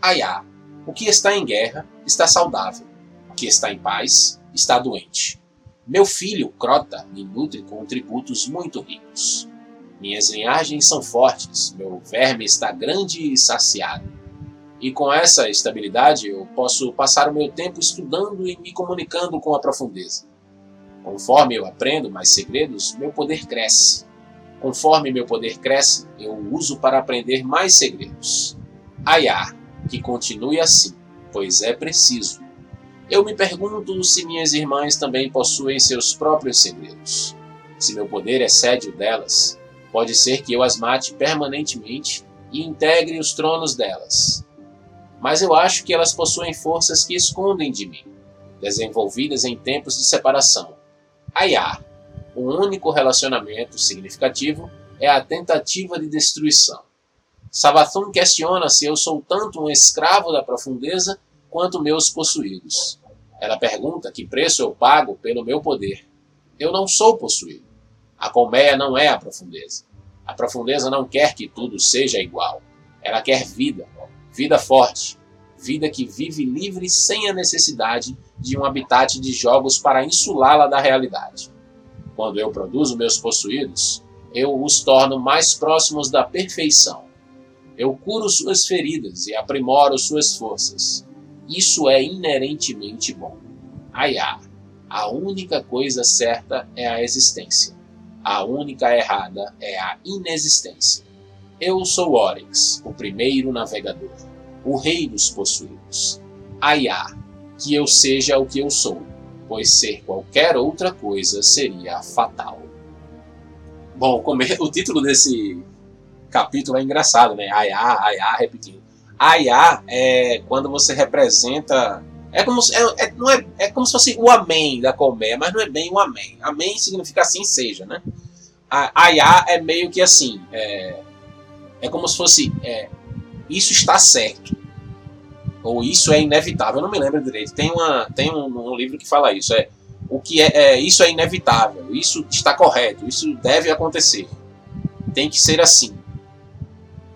Aiá, o que está em guerra está saudável. O que está em paz está doente. Meu filho, Crota, me nutre com tributos muito ricos. Minhas linhagens são fortes, meu verme está grande e saciado. E com essa estabilidade eu posso passar o meu tempo estudando e me comunicando com a profundeza. Conforme eu aprendo mais segredos, meu poder cresce. Conforme meu poder cresce, eu o uso para aprender mais segredos. Ayá, que continue assim, pois é preciso. Eu me pergunto se minhas irmãs também possuem seus próprios segredos. Se meu poder excede o delas, pode ser que eu as mate permanentemente e integre os tronos delas. Mas eu acho que elas possuem forças que escondem de mim, desenvolvidas em tempos de separação. Ayá, o único relacionamento significativo é a tentativa de destruição. Sabathun questiona se eu sou tanto um escravo da profundeza quanto meus possuídos. Ela pergunta que preço eu pago pelo meu poder. Eu não sou possuído. A colmeia não é a profundeza. A profundeza não quer que tudo seja igual. Ela quer vida, vida forte, vida que vive livre sem a necessidade de um habitat de jogos para insulá-la da realidade. Quando eu produzo meus possuídos, eu os torno mais próximos da perfeição. Eu curo suas feridas e aprimoro suas forças. Isso é inerentemente bom. Ayá, a única coisa certa é a existência. A única errada é a inexistência. Eu sou Oryx, o primeiro navegador, o rei dos possuídos. Ayá, que eu seja o que eu sou pois ser qualquer outra coisa seria fatal. Bom, o título desse capítulo é engraçado, né? Aiá, aiá, repetindo. Aiá é quando você representa. É como, se, é, é, não é, é como se fosse o amém da colmeia, mas não é bem o amém. Amém significa assim seja, né? Aiá é meio que assim. É, é como se fosse. É, isso está certo ou isso é inevitável, eu não me lembro direito. Tem, uma, tem um, um livro que fala isso. É o que é, é, isso é inevitável, isso está correto, isso deve acontecer. Tem que ser assim.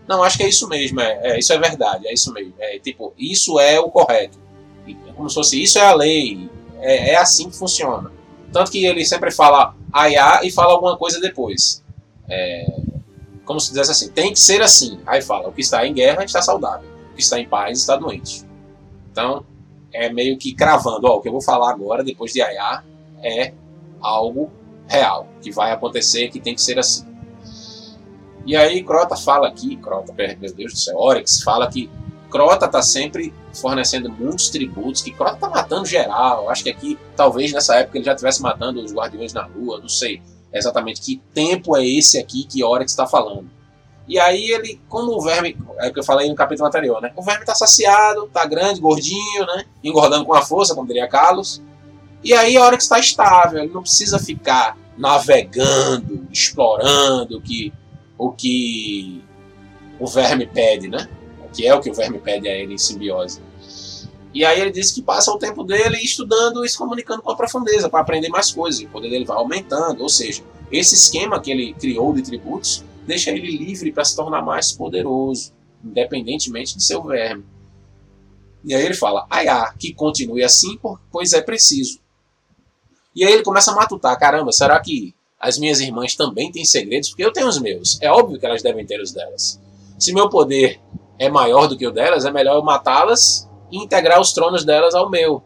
Não, acho que é isso mesmo, é, é isso é verdade, é isso mesmo. É tipo, isso é o correto. É como se fosse isso é a lei, é, é assim que funciona. Tanto que ele sempre fala aiá e fala alguma coisa depois. É, como se dissesse assim, tem que ser assim. Aí fala, o que está em guerra está saudável está em paz está doente. Então, é meio que cravando, ó, o que eu vou falar agora, depois de Ayá, é algo real, que vai acontecer, que tem que ser assim. E aí Crota fala aqui, Crota, meu Deus do céu, Oryx fala que Crota está sempre fornecendo muitos tributos, que Crota está matando geral. Acho que aqui, talvez nessa época ele já estivesse matando os Guardiões na Lua, não sei exatamente que tempo é esse aqui que Oryx está falando. E aí ele, como o verme, é o que eu falei no capítulo anterior, né? O verme tá saciado, tá grande, gordinho, né? Engordando com a força, como diria Carlos. E aí a hora que está estável, ele não precisa ficar navegando, explorando o que o que o verme pede, né? Que é o que o verme pede a ele em simbiose. E aí ele disse que passa o tempo dele estudando e se comunicando com a profundeza para aprender mais coisas. O poder dele vai aumentando. Ou seja, esse esquema que ele criou de tributos deixa ele livre para se tornar mais poderoso, independentemente de seu verme. E aí ele fala, ai, ah, que continue assim, pois é preciso. E aí ele começa a matutar, caramba, será que as minhas irmãs também têm segredos? Porque eu tenho os meus. É óbvio que elas devem ter os delas. Se meu poder é maior do que o delas, é melhor eu matá-las e integrar os tronos delas ao meu.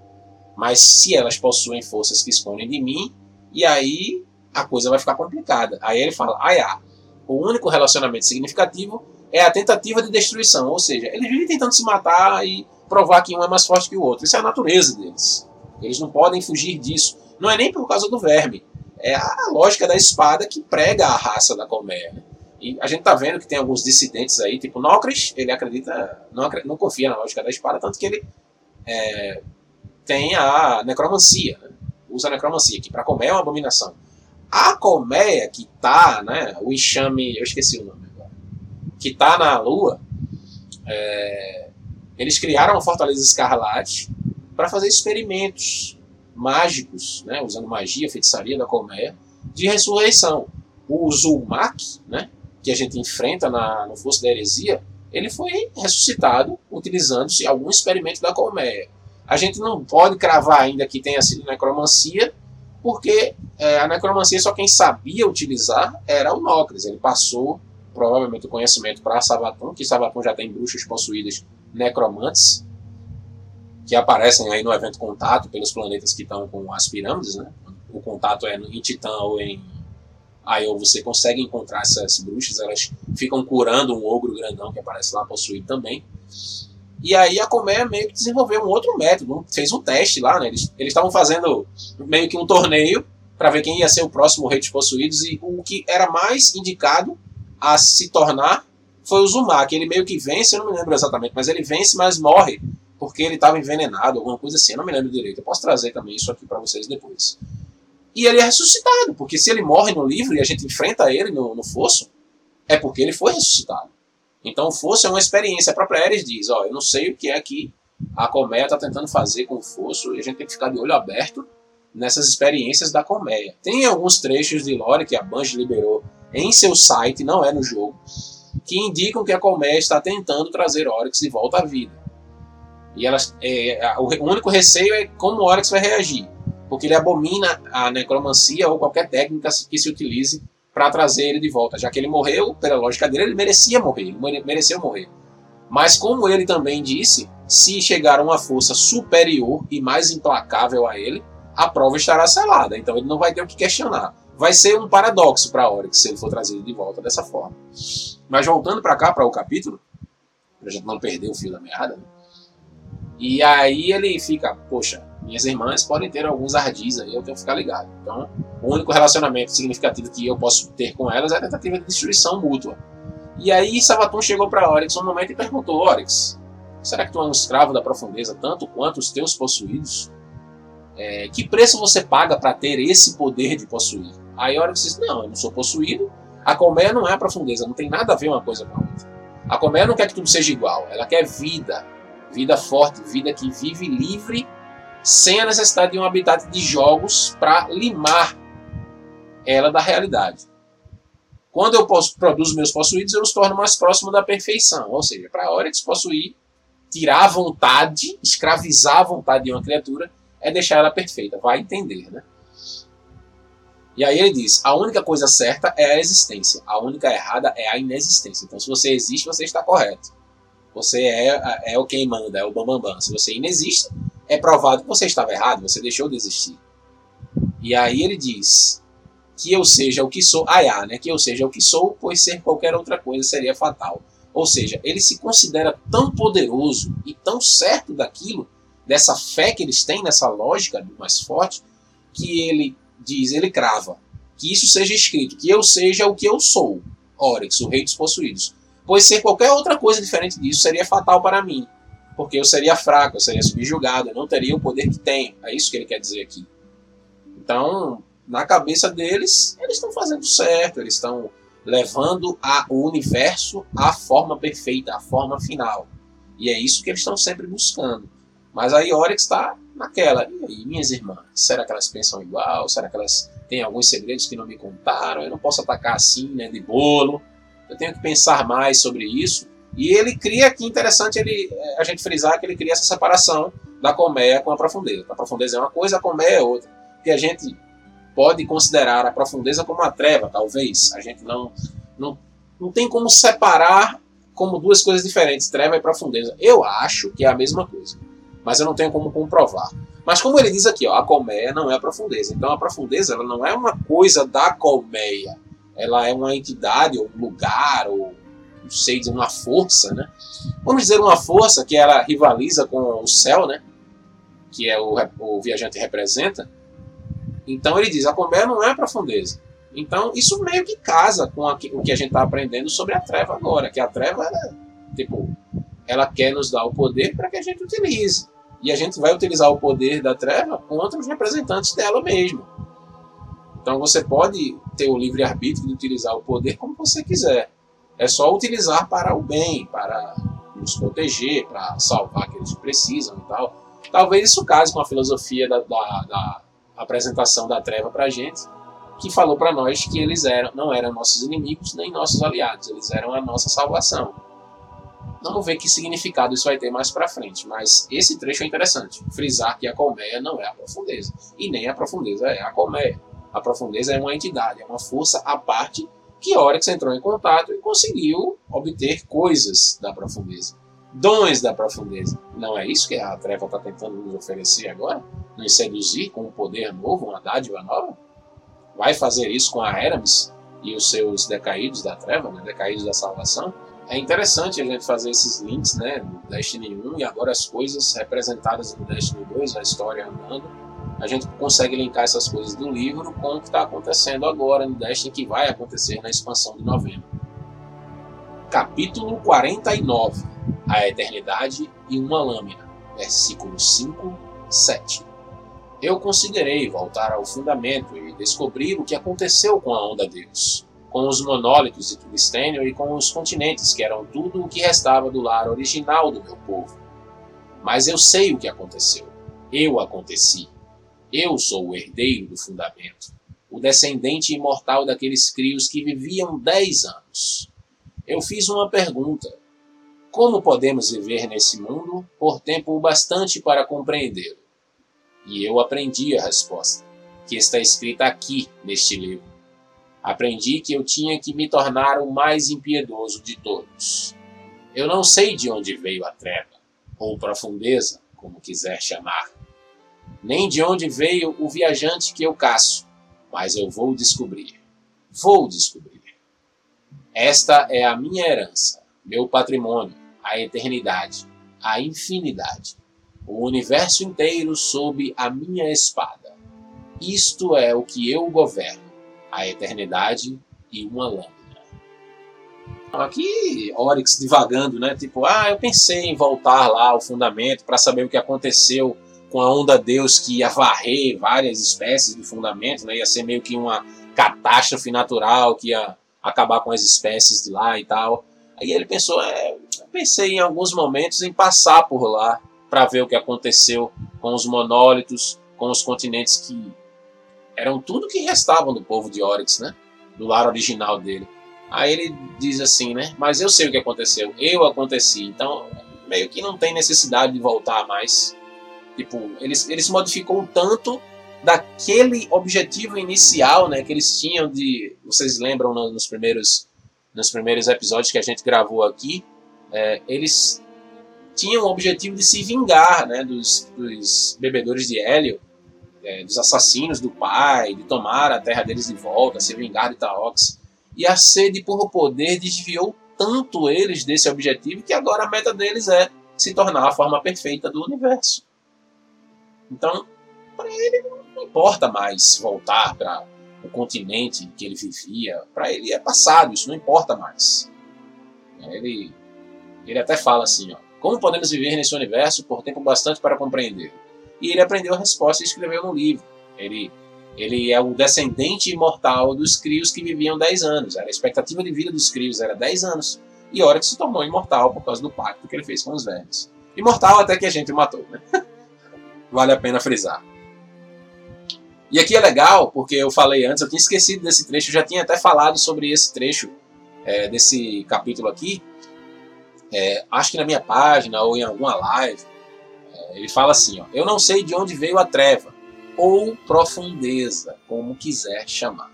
Mas se elas possuem forças que escondem de mim, e aí a coisa vai ficar complicada. Aí ele fala, ai, ah, o único relacionamento significativo é a tentativa de destruição. Ou seja, eles vivem tentando se matar e provar que um é mais forte que o outro. Isso é a natureza deles. Eles não podem fugir disso. Não é nem por causa do verme. É a lógica da espada que prega a raça da colmeia. E a gente tá vendo que tem alguns dissidentes aí, tipo Nocris, ele acredita, não, não confia na lógica da espada, tanto que ele é, tem a necromancia, né? usa a necromancia, que para colmeia é uma abominação. A colmeia que tá, né, o enxame, eu esqueci o nome agora, que tá na lua, é, eles criaram a Fortaleza Escarlate para fazer experimentos mágicos, né, usando magia, feitiçaria da colmeia, de ressurreição. O Zulmak, né, que a gente enfrenta na, no Fosso da Heresia, ele foi ressuscitado utilizando-se algum experimento da colmeia. A gente não pode cravar ainda que tenha sido necromancia, porque é, a necromancia só quem sabia utilizar era o Nócris. Ele passou provavelmente o conhecimento para Sabaton, que Sabaton já tem bruxas possuídas necromantes que aparecem aí no evento contato pelos planetas que estão com as pirâmides, né? O contato é em Titã ou em Aion, você consegue encontrar essas bruxas, elas ficam curando um ogro grandão que aparece lá possuído também. E aí a Comé meio que desenvolveu um outro método, fez um teste lá, né? Eles estavam fazendo meio que um torneio para ver quem ia ser o próximo rei dos possuídos e o que era mais indicado a se tornar foi o Zumar, que ele meio que vence, eu não me lembro exatamente, mas ele vence, mas morre, porque ele estava envenenado, alguma coisa assim, eu não me lembro direito. Eu posso trazer também isso aqui para vocês depois. E ele é ressuscitado, porque se ele morre no livro e a gente enfrenta ele no, no fosso, é porque ele foi ressuscitado. Então fosso é uma experiência. A própria Ares diz: Ó, eu não sei o que é que a colmeia está tentando fazer com o fosso e a gente tem que ficar de olho aberto nessas experiências da colmeia. Tem alguns trechos de lore que a Bungie liberou em seu site, não é no jogo, que indicam que a colmeia está tentando trazer Oryx de volta à vida. E é, o único receio é como Oryx vai reagir, porque ele abomina a necromancia ou qualquer técnica que se utilize para trazer ele de volta, já que ele morreu, pela lógica dele, ele merecia morrer, ele mereceu morrer. Mas como ele também disse, se chegar uma força superior e mais implacável a ele, a prova estará selada, então ele não vai ter o que questionar. Vai ser um paradoxo para Oryx se ele for trazido de volta dessa forma. Mas voltando para cá, para o capítulo, para a gente não perder o fio da meada, né? e aí ele fica, poxa, minhas irmãs podem ter alguns ardis aí, eu tenho que ficar ligado. Então, o único relacionamento significativo que eu posso ter com elas é a tentativa de destruição mútua. E aí Sabaton chegou para Oryx um momento e perguntou: Oryx, será que tu é um escravo da profundeza tanto quanto os teus possuídos? É, que preço você paga para ter esse poder de possuir? Aí Oryx diz: Não, eu não sou possuído, a colmeia não é a profundeza, não tem nada a ver uma coisa com a outra. A colmeia não quer que tudo seja igual, ela quer vida, vida forte, vida que vive livre, sem a necessidade de um habitat de jogos para limar ela da realidade. Quando eu produzo meus possuídos, eu os torno mais próximo da perfeição. Ou seja, para a Oryx possuir, tirar a vontade, escravizar a vontade de uma criatura, é deixar ela perfeita. Vai entender, né? E aí ele diz: a única coisa certa é a existência, a única errada é a inexistência. Então, se você existe, você está correto. Você é, é o quem manda, é o bambambam. Bam, bam. Se você inexiste, é provado que você estava errado, você deixou de existir. E aí ele diz: que eu seja o que sou, aiá, né? Que eu seja o que sou, pois ser qualquer outra coisa seria fatal. Ou seja, ele se considera tão poderoso e tão certo daquilo, dessa fé que eles têm, nessa lógica do mais forte, que ele diz, ele crava, que isso seja escrito, que eu seja o que eu sou, Oryx, o rei dos possuídos. Pois ser qualquer outra coisa diferente disso seria fatal para mim, porque eu seria fraco, eu seria subjugado, eu não teria o poder que tenho. É isso que ele quer dizer aqui. Então, na cabeça deles, eles estão fazendo certo, eles estão levando a, o universo à forma perfeita, à forma final. E é isso que eles estão sempre buscando. Mas a Oryx está naquela. E aí, minhas irmãs? Será que elas pensam igual? Será que elas têm alguns segredos que não me contaram? Eu não posso atacar assim, né, de bolo. Eu tenho que pensar mais sobre isso. E ele cria aqui, interessante ele, é, a gente frisar que ele cria essa separação da colmeia com a profundeza. A profundeza é uma coisa, a colmeia é outra. Que a gente pode considerar a profundeza como uma treva, talvez. A gente não, não, não tem como separar como duas coisas diferentes, treva e profundeza. Eu acho que é a mesma coisa, mas eu não tenho como comprovar. Mas como ele diz aqui, ó, a colmeia não é a profundeza. Então a profundeza ela não é uma coisa da colmeia. Ela é uma entidade, ou um lugar, ou sei dizer, uma força, né? Vamos dizer uma força que ela rivaliza com o céu, né? Que é o, o viajante representa. Então ele diz, a colmeia não é a profundeza. Então isso meio que casa com a, o que a gente está aprendendo sobre a treva agora, que a treva, ela, tipo, ela quer nos dar o poder para que a gente utilize. E a gente vai utilizar o poder da treva contra os representantes dela mesmo. Então você pode ter o livre-arbítrio de utilizar o poder como você quiser. É só utilizar para o bem, para nos proteger, para salvar aqueles que precisam e tal. Talvez isso case com a filosofia da, da, da apresentação da treva para a gente, que falou para nós que eles eram, não eram nossos inimigos nem nossos aliados, eles eram a nossa salvação. Vamos ver que significado isso vai ter mais para frente, mas esse trecho é interessante. Frisar que a colmeia não é a profundeza, e nem a profundeza é a colmeia. A profundeza é uma entidade, é uma força à parte que Oryx entrou em contato e conseguiu obter coisas da profundeza. Dons da profundeza. Não é isso que a treva está tentando nos oferecer agora? Nos seduzir com um poder novo, uma dádiva nova? Vai fazer isso com a Hermes e os seus decaídos da treva, né? decaídos da salvação? é interessante a gente fazer esses links, né, Destiny 1 e agora as coisas representadas no Destiny 2, a história andando. A gente consegue linkar essas coisas do livro com o que está acontecendo agora no Destiny, que vai acontecer na expansão de novembro. Capítulo 49 A Eternidade e uma Lâmina, versículo 5, 7. Eu considerei voltar ao fundamento e descobrir o que aconteceu com a Onda Deus com os monólitos de Turistênio e com os continentes, que eram tudo o que restava do lar original do meu povo. Mas eu sei o que aconteceu. Eu aconteci. Eu sou o herdeiro do fundamento, o descendente imortal daqueles crios que viviam dez anos. Eu fiz uma pergunta. Como podemos viver nesse mundo por tempo bastante para compreendê-lo? E eu aprendi a resposta, que está escrita aqui neste livro. Aprendi que eu tinha que me tornar o mais impiedoso de todos. Eu não sei de onde veio a treva, ou profundeza, como quiser chamar, nem de onde veio o viajante que eu caço, mas eu vou descobrir. Vou descobrir. Esta é a minha herança, meu patrimônio, a eternidade, a infinidade, o universo inteiro sob a minha espada. Isto é o que eu governo a eternidade e uma lâmina. Aqui, Oryx divagando, né? Tipo, ah, eu pensei em voltar lá ao fundamento para saber o que aconteceu com a onda Deus que ia varrer várias espécies do fundamento, né? Ia ser meio que uma catástrofe natural que ia acabar com as espécies de lá e tal. Aí ele pensou, é, pensei em alguns momentos em passar por lá para ver o que aconteceu com os monólitos, com os continentes que eram tudo que restavam do povo de Oryx, né? Do lar original dele. Aí ele diz assim, né? Mas eu sei o que aconteceu, eu aconteci, então meio que não tem necessidade de voltar mais. Tipo, eles, eles modificou um tanto daquele objetivo inicial, né? Que eles tinham de, vocês lembram nos primeiros nos primeiros episódios que a gente gravou aqui, é, eles tinham o objetivo de se vingar, né? Dos, dos bebedores de hélio é, dos assassinos do pai, de tomar a terra deles de volta, se vingar de Taox. E a sede por poder desviou tanto eles desse objetivo que agora a meta deles é se tornar a forma perfeita do universo. Então, para ele não importa mais voltar para o continente que ele vivia. Para ele é passado, isso não importa mais. Ele, ele até fala assim: ó, como podemos viver nesse universo por tempo bastante para compreender? e ele aprendeu a resposta e escreveu no livro. Ele, ele é o descendente imortal dos crios que viviam 10 anos. A expectativa de vida dos crios era 10 anos. E Oryx se tornou imortal por causa do pacto que ele fez com os velhos. Imortal até que a gente o matou, né? vale a pena frisar. E aqui é legal, porque eu falei antes, eu tinha esquecido desse trecho, eu já tinha até falado sobre esse trecho é, desse capítulo aqui, é, acho que na minha página ou em alguma live, é, ele fala assim: ó, Eu não sei de onde veio a treva, ou profundeza, como quiser chamar.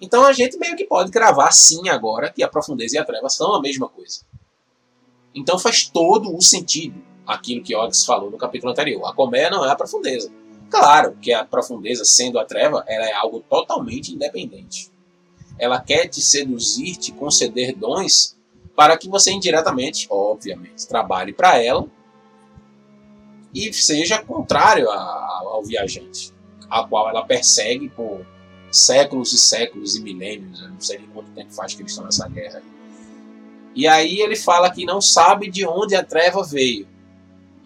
Então a gente meio que pode cravar sim agora que a profundeza e a treva são a mesma coisa. Então faz todo o sentido aquilo que Odyssey falou no capítulo anterior. A colmeia não é a profundeza. Claro que a profundeza, sendo a treva, ela é algo totalmente independente. Ela quer te seduzir, te conceder dons para que você indiretamente, obviamente, trabalhe para ela e seja contrário ao viajante, a qual ela persegue por séculos e séculos e milênios. Eu não sei quanto tempo faz que eles estão nessa guerra. E aí ele fala que não sabe de onde a treva veio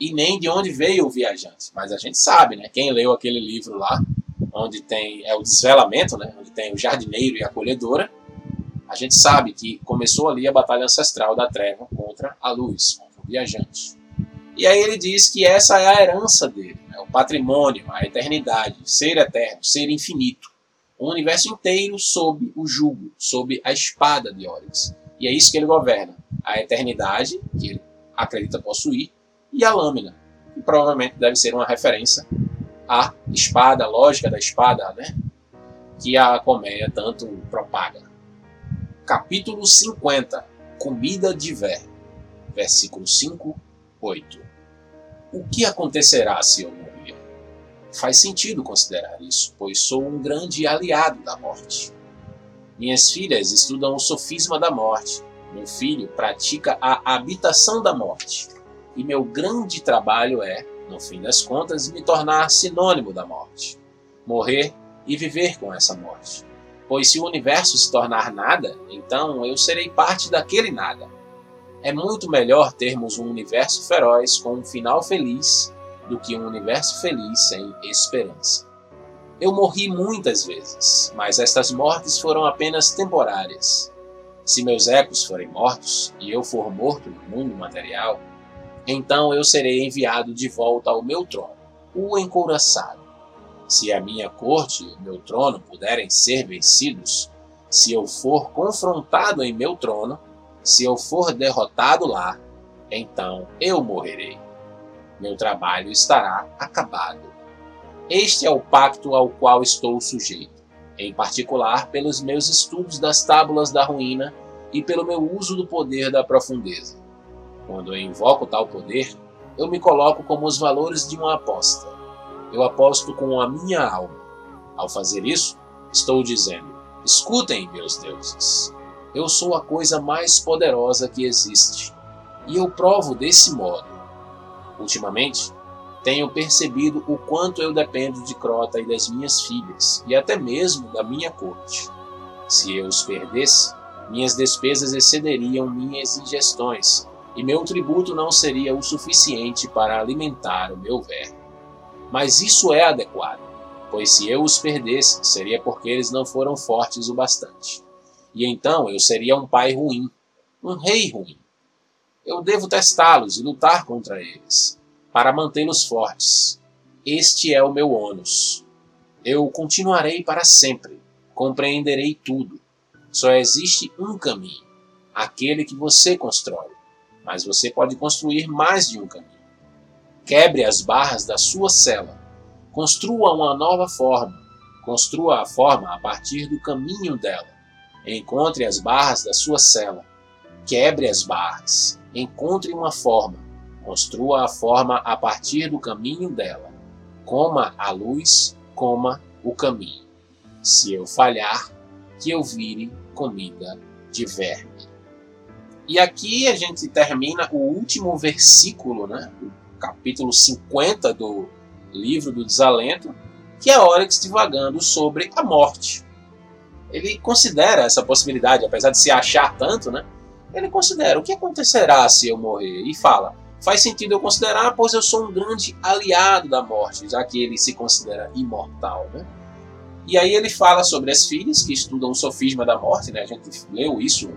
e nem de onde veio o viajante. Mas a gente sabe, né? Quem leu aquele livro lá, onde tem é o desvelamento, né? Onde tem o jardineiro e a colhedora, a gente sabe que começou ali a batalha ancestral da treva contra a luz, contra o viajante. E aí ele diz que essa é a herança dele, né? o patrimônio, a eternidade, ser eterno, ser infinito. O universo inteiro sob o jugo, sob a espada de Oryx. E é isso que ele governa. A eternidade, que ele acredita possuir, e a lâmina, que provavelmente deve ser uma referência à espada, a lógica da espada, né? que a colmeia tanto propaga. Capítulo 50 Comida de Ver, versículo 5, 8. O que acontecerá se eu morrer? Faz sentido considerar isso, pois sou um grande aliado da morte. Minhas filhas estudam o sofisma da morte. Meu filho pratica a habitação da morte e meu grande trabalho é, no fim das contas, me tornar sinônimo da morte. Morrer e viver com essa morte. Pois se o universo se tornar nada, então eu serei parte daquele nada. É muito melhor termos um universo feroz com um final feliz do que um universo feliz sem esperança. Eu morri muitas vezes, mas estas mortes foram apenas temporárias. Se meus ecos forem mortos e eu for morto no mundo material, então eu serei enviado de volta ao meu trono, o encouraçado. Se a minha corte e meu trono puderem ser vencidos, se eu for confrontado em meu trono, se eu for derrotado lá, então eu morrerei. Meu trabalho estará acabado. Este é o pacto ao qual estou sujeito, em particular pelos meus estudos das tábulas da ruína e pelo meu uso do poder da profundeza. Quando eu invoco tal poder, eu me coloco como os valores de uma aposta. Eu aposto com a minha alma. Ao fazer isso, estou dizendo: escutem, meus deuses. Eu sou a coisa mais poderosa que existe. E eu provo desse modo. Ultimamente, tenho percebido o quanto eu dependo de Crota e das minhas filhas, e até mesmo da minha corte. Se eu os perdesse, minhas despesas excederiam minhas ingestões, e meu tributo não seria o suficiente para alimentar o meu verme. Mas isso é adequado, pois se eu os perdesse, seria porque eles não foram fortes o bastante. E então eu seria um pai ruim, um rei ruim. Eu devo testá-los e lutar contra eles, para mantê-los fortes. Este é o meu ônus. Eu continuarei para sempre, compreenderei tudo. Só existe um caminho, aquele que você constrói mas você pode construir mais de um caminho. Quebre as barras da sua cela. Construa uma nova forma. Construa a forma a partir do caminho dela. Encontre as barras da sua cela. Quebre as barras. Encontre uma forma. Construa a forma a partir do caminho dela. Coma a luz, coma o caminho. Se eu falhar, que eu vire comida de verme. E aqui a gente termina o último versículo, né, o capítulo 50 do livro do Desalento, que é Oryx divagando sobre a morte. Ele considera essa possibilidade, apesar de se achar tanto, né? Ele considera o que acontecerá se eu morrer e fala: faz sentido eu considerar, pois eu sou um grande aliado da morte, já que ele se considera imortal, né? E aí ele fala sobre as filhas que estudam o sofisma da morte, né? A gente leu isso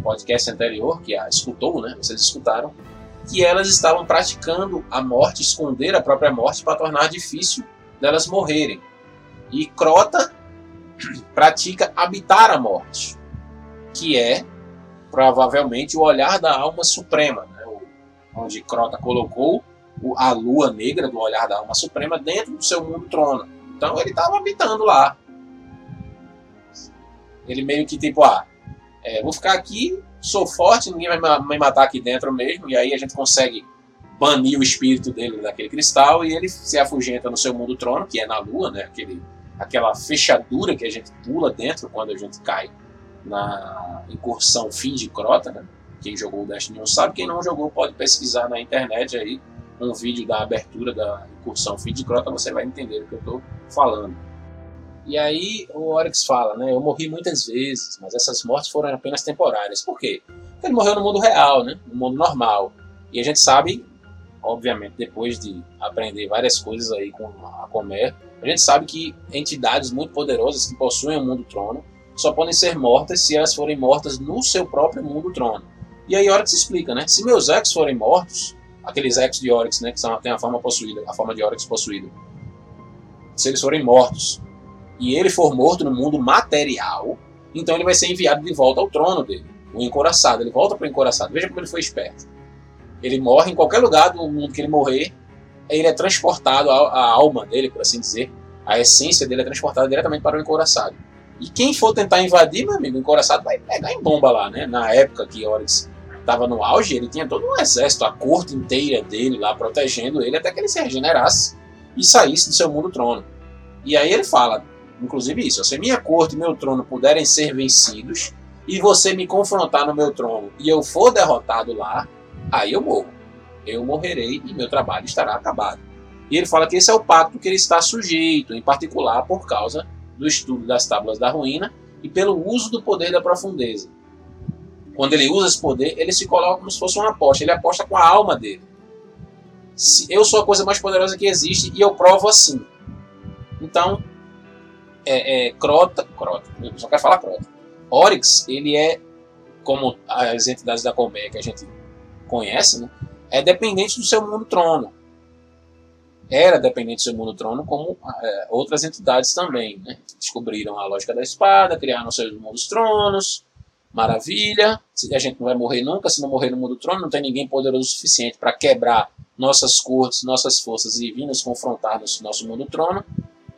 podcast anterior, que a escutou, né? Vocês escutaram, que elas estavam praticando a morte, esconder a própria morte para tornar difícil delas morrerem. E Crota pratica habitar a morte, que é provavelmente o olhar da alma suprema, né? onde Crota colocou a lua negra do olhar da alma suprema dentro do seu mundo trono. Então ele estava habitando lá. Ele meio que tipo, ah, é, vou ficar aqui, sou forte, ninguém vai me matar aqui dentro mesmo, e aí a gente consegue banir o espírito dele daquele cristal e ele se afugenta no seu mundo trono, que é na lua, né? Aquele, aquela fechadura que a gente pula dentro quando a gente cai na incursão fim de crota, né? Quem jogou o Destiny 1 sabe, quem não jogou pode pesquisar na internet aí um vídeo da abertura da incursão fim de crota, você vai entender o que eu estou falando. E aí o Oryx fala, né? Eu morri muitas vezes, mas essas mortes foram apenas temporárias. Por quê? Porque ele morreu no mundo real, né? No mundo normal. E a gente sabe, obviamente, depois de aprender várias coisas aí com a Comer, a gente sabe que entidades muito poderosas que possuem o mundo trono só podem ser mortas se elas forem mortas no seu próprio mundo trono. E aí Oryx explica, né? Se meus ex forem mortos, aqueles ex de Oryx, né, que são, tem a forma possuída, a forma de Oryx possuída. Se eles forem mortos e ele for morto no mundo material, então ele vai ser enviado de volta ao trono dele, o encoraçado. Ele volta para o encoraçado. Veja como ele foi esperto. Ele morre em qualquer lugar do mundo que ele morrer, ele é transportado, a, alma dele, por assim dizer, a essência dele é transportada diretamente para o encoraçado. E quem for tentar invadir, meu amigo, o encoraçado vai pegar em bomba lá, né? Na época que Oryx estava no auge, ele tinha todo um exército, a corte inteira dele lá protegendo ele até que ele se regenerasse e saísse do seu mundo trono. E aí ele fala, inclusive isso, se minha corte e meu trono puderem ser vencidos e você me confrontar no meu trono e eu for derrotado lá, aí eu morro. Eu morrerei e meu trabalho estará acabado. E ele fala que esse é o pacto que ele está sujeito, em particular por causa do estudo das tábuas da ruína e pelo uso do poder da profundeza. Quando ele usa esse poder, ele se coloca como se fosse uma aposta. Ele aposta com a alma dele. eu sou a coisa mais poderosa que existe e eu provo assim. Então, é, é Crota, Crota, eu só quero falar Crota. Oryx, ele é, como as entidades da Colmeia que a gente conhece, né, é dependente do seu mundo trono. Era dependente do seu mundo trono, como é, outras entidades também. Né? Descobriram a lógica da espada, criaram seus mundos tronos, Maravilha. A gente não vai morrer nunca. Se não morrer no mundo do trono, não tem ninguém poderoso o suficiente para quebrar nossas cortes, nossas forças e vir nos confrontar no nosso mundo do trono.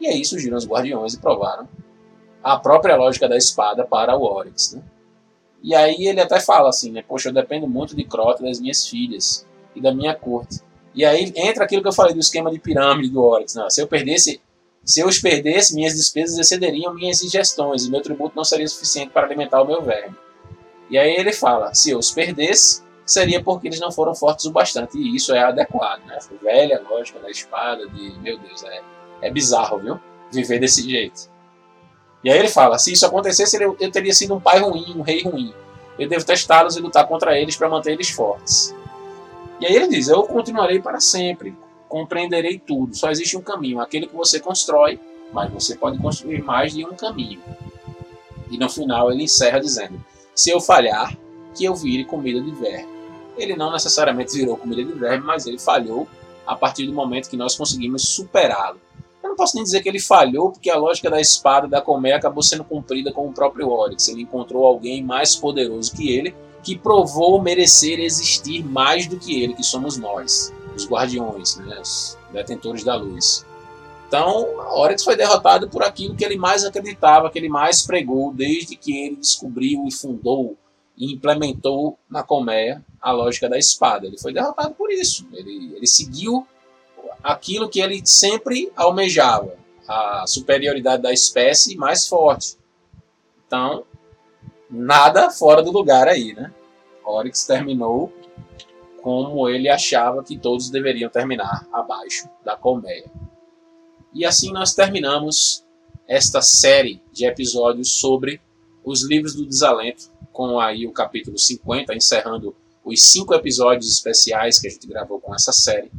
E aí surgiram os guardiões e provaram a própria lógica da espada para o Oryx. Né? E aí ele até fala assim, né? Poxa, eu dependo muito de Crota das minhas filhas e da minha corte. E aí entra aquilo que eu falei do esquema de pirâmide do Oryx. Né? Se eu perdesse se eu os perdesse, minhas despesas excederiam minhas ingestões e meu tributo não seria suficiente para alimentar o meu verme. E aí ele fala: se eu os perdesse, seria porque eles não foram fortes o bastante. E isso é adequado, né? Velha lógica da espada, de meu Deus, é, é bizarro, viu? Viver desse jeito. E aí ele fala: se isso acontecesse, eu, eu teria sido um pai ruim, um rei ruim. Eu devo testá-los e lutar contra eles para manter eles fortes. E aí ele diz: eu continuarei para sempre, compreenderei tudo. Só existe um caminho, aquele que você constrói, mas você pode construir mais de um caminho. E no final ele encerra dizendo: se eu falhar, que eu vire comida de verme. Ele não necessariamente virou comida de verme, mas ele falhou a partir do momento que nós conseguimos superá-lo. Eu não posso nem dizer que ele falhou, porque a lógica da espada da colmeia acabou sendo cumprida com o próprio Oryx. Ele encontrou alguém mais poderoso que ele, que provou merecer existir mais do que ele, que somos nós, os guardiões, né, os detentores da luz. Então, Oryx foi derrotado por aquilo que ele mais acreditava, que ele mais pregou, desde que ele descobriu e fundou e implementou na colmeia a lógica da espada. Ele foi derrotado por isso. Ele, ele seguiu aquilo que ele sempre almejava, a superioridade da espécie mais forte. Então, nada fora do lugar aí, né? Oryx terminou como ele achava que todos deveriam terminar, abaixo da colmeia. E assim nós terminamos esta série de episódios sobre os livros do desalento, com aí o capítulo 50, encerrando os cinco episódios especiais que a gente gravou com essa série.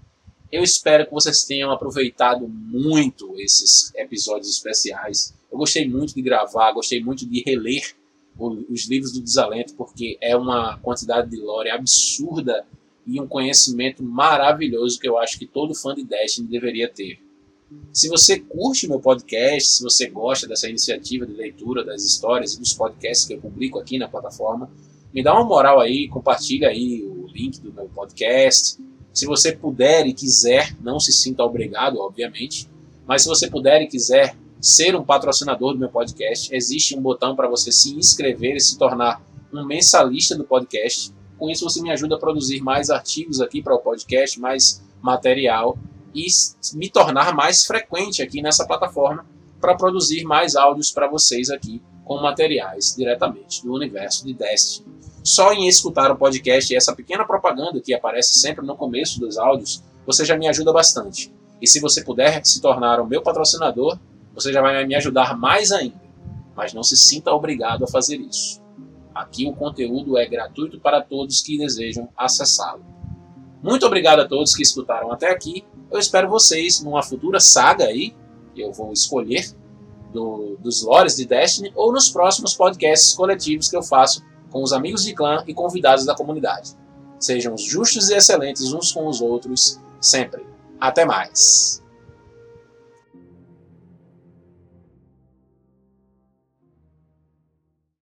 Eu espero que vocês tenham aproveitado muito esses episódios especiais. Eu gostei muito de gravar, gostei muito de reler os livros do desalento, porque é uma quantidade de lore absurda e um conhecimento maravilhoso que eu acho que todo fã de Destiny deveria ter. Se você curte meu podcast, se você gosta dessa iniciativa de leitura das histórias e dos podcasts que eu publico aqui na plataforma, me dá uma moral aí, compartilha aí o link do meu podcast. Se você puder e quiser, não se sinta obrigado, obviamente, mas se você puder e quiser ser um patrocinador do meu podcast, existe um botão para você se inscrever e se tornar um mensalista do podcast. Com isso você me ajuda a produzir mais artigos aqui para o podcast, mais material e me tornar mais frequente aqui nessa plataforma para produzir mais áudios para vocês aqui com materiais diretamente do universo de Destiny. Só em escutar o podcast e essa pequena propaganda que aparece sempre no começo dos áudios, você já me ajuda bastante. E se você puder se tornar o meu patrocinador, você já vai me ajudar mais ainda. Mas não se sinta obrigado a fazer isso. Aqui o conteúdo é gratuito para todos que desejam acessá-lo. Muito obrigado a todos que escutaram até aqui. Eu espero vocês numa futura saga aí, que eu vou escolher, do, dos lores de Destiny, ou nos próximos podcasts coletivos que eu faço com os amigos de clã e convidados da comunidade. Sejam justos e excelentes uns com os outros sempre. Até mais!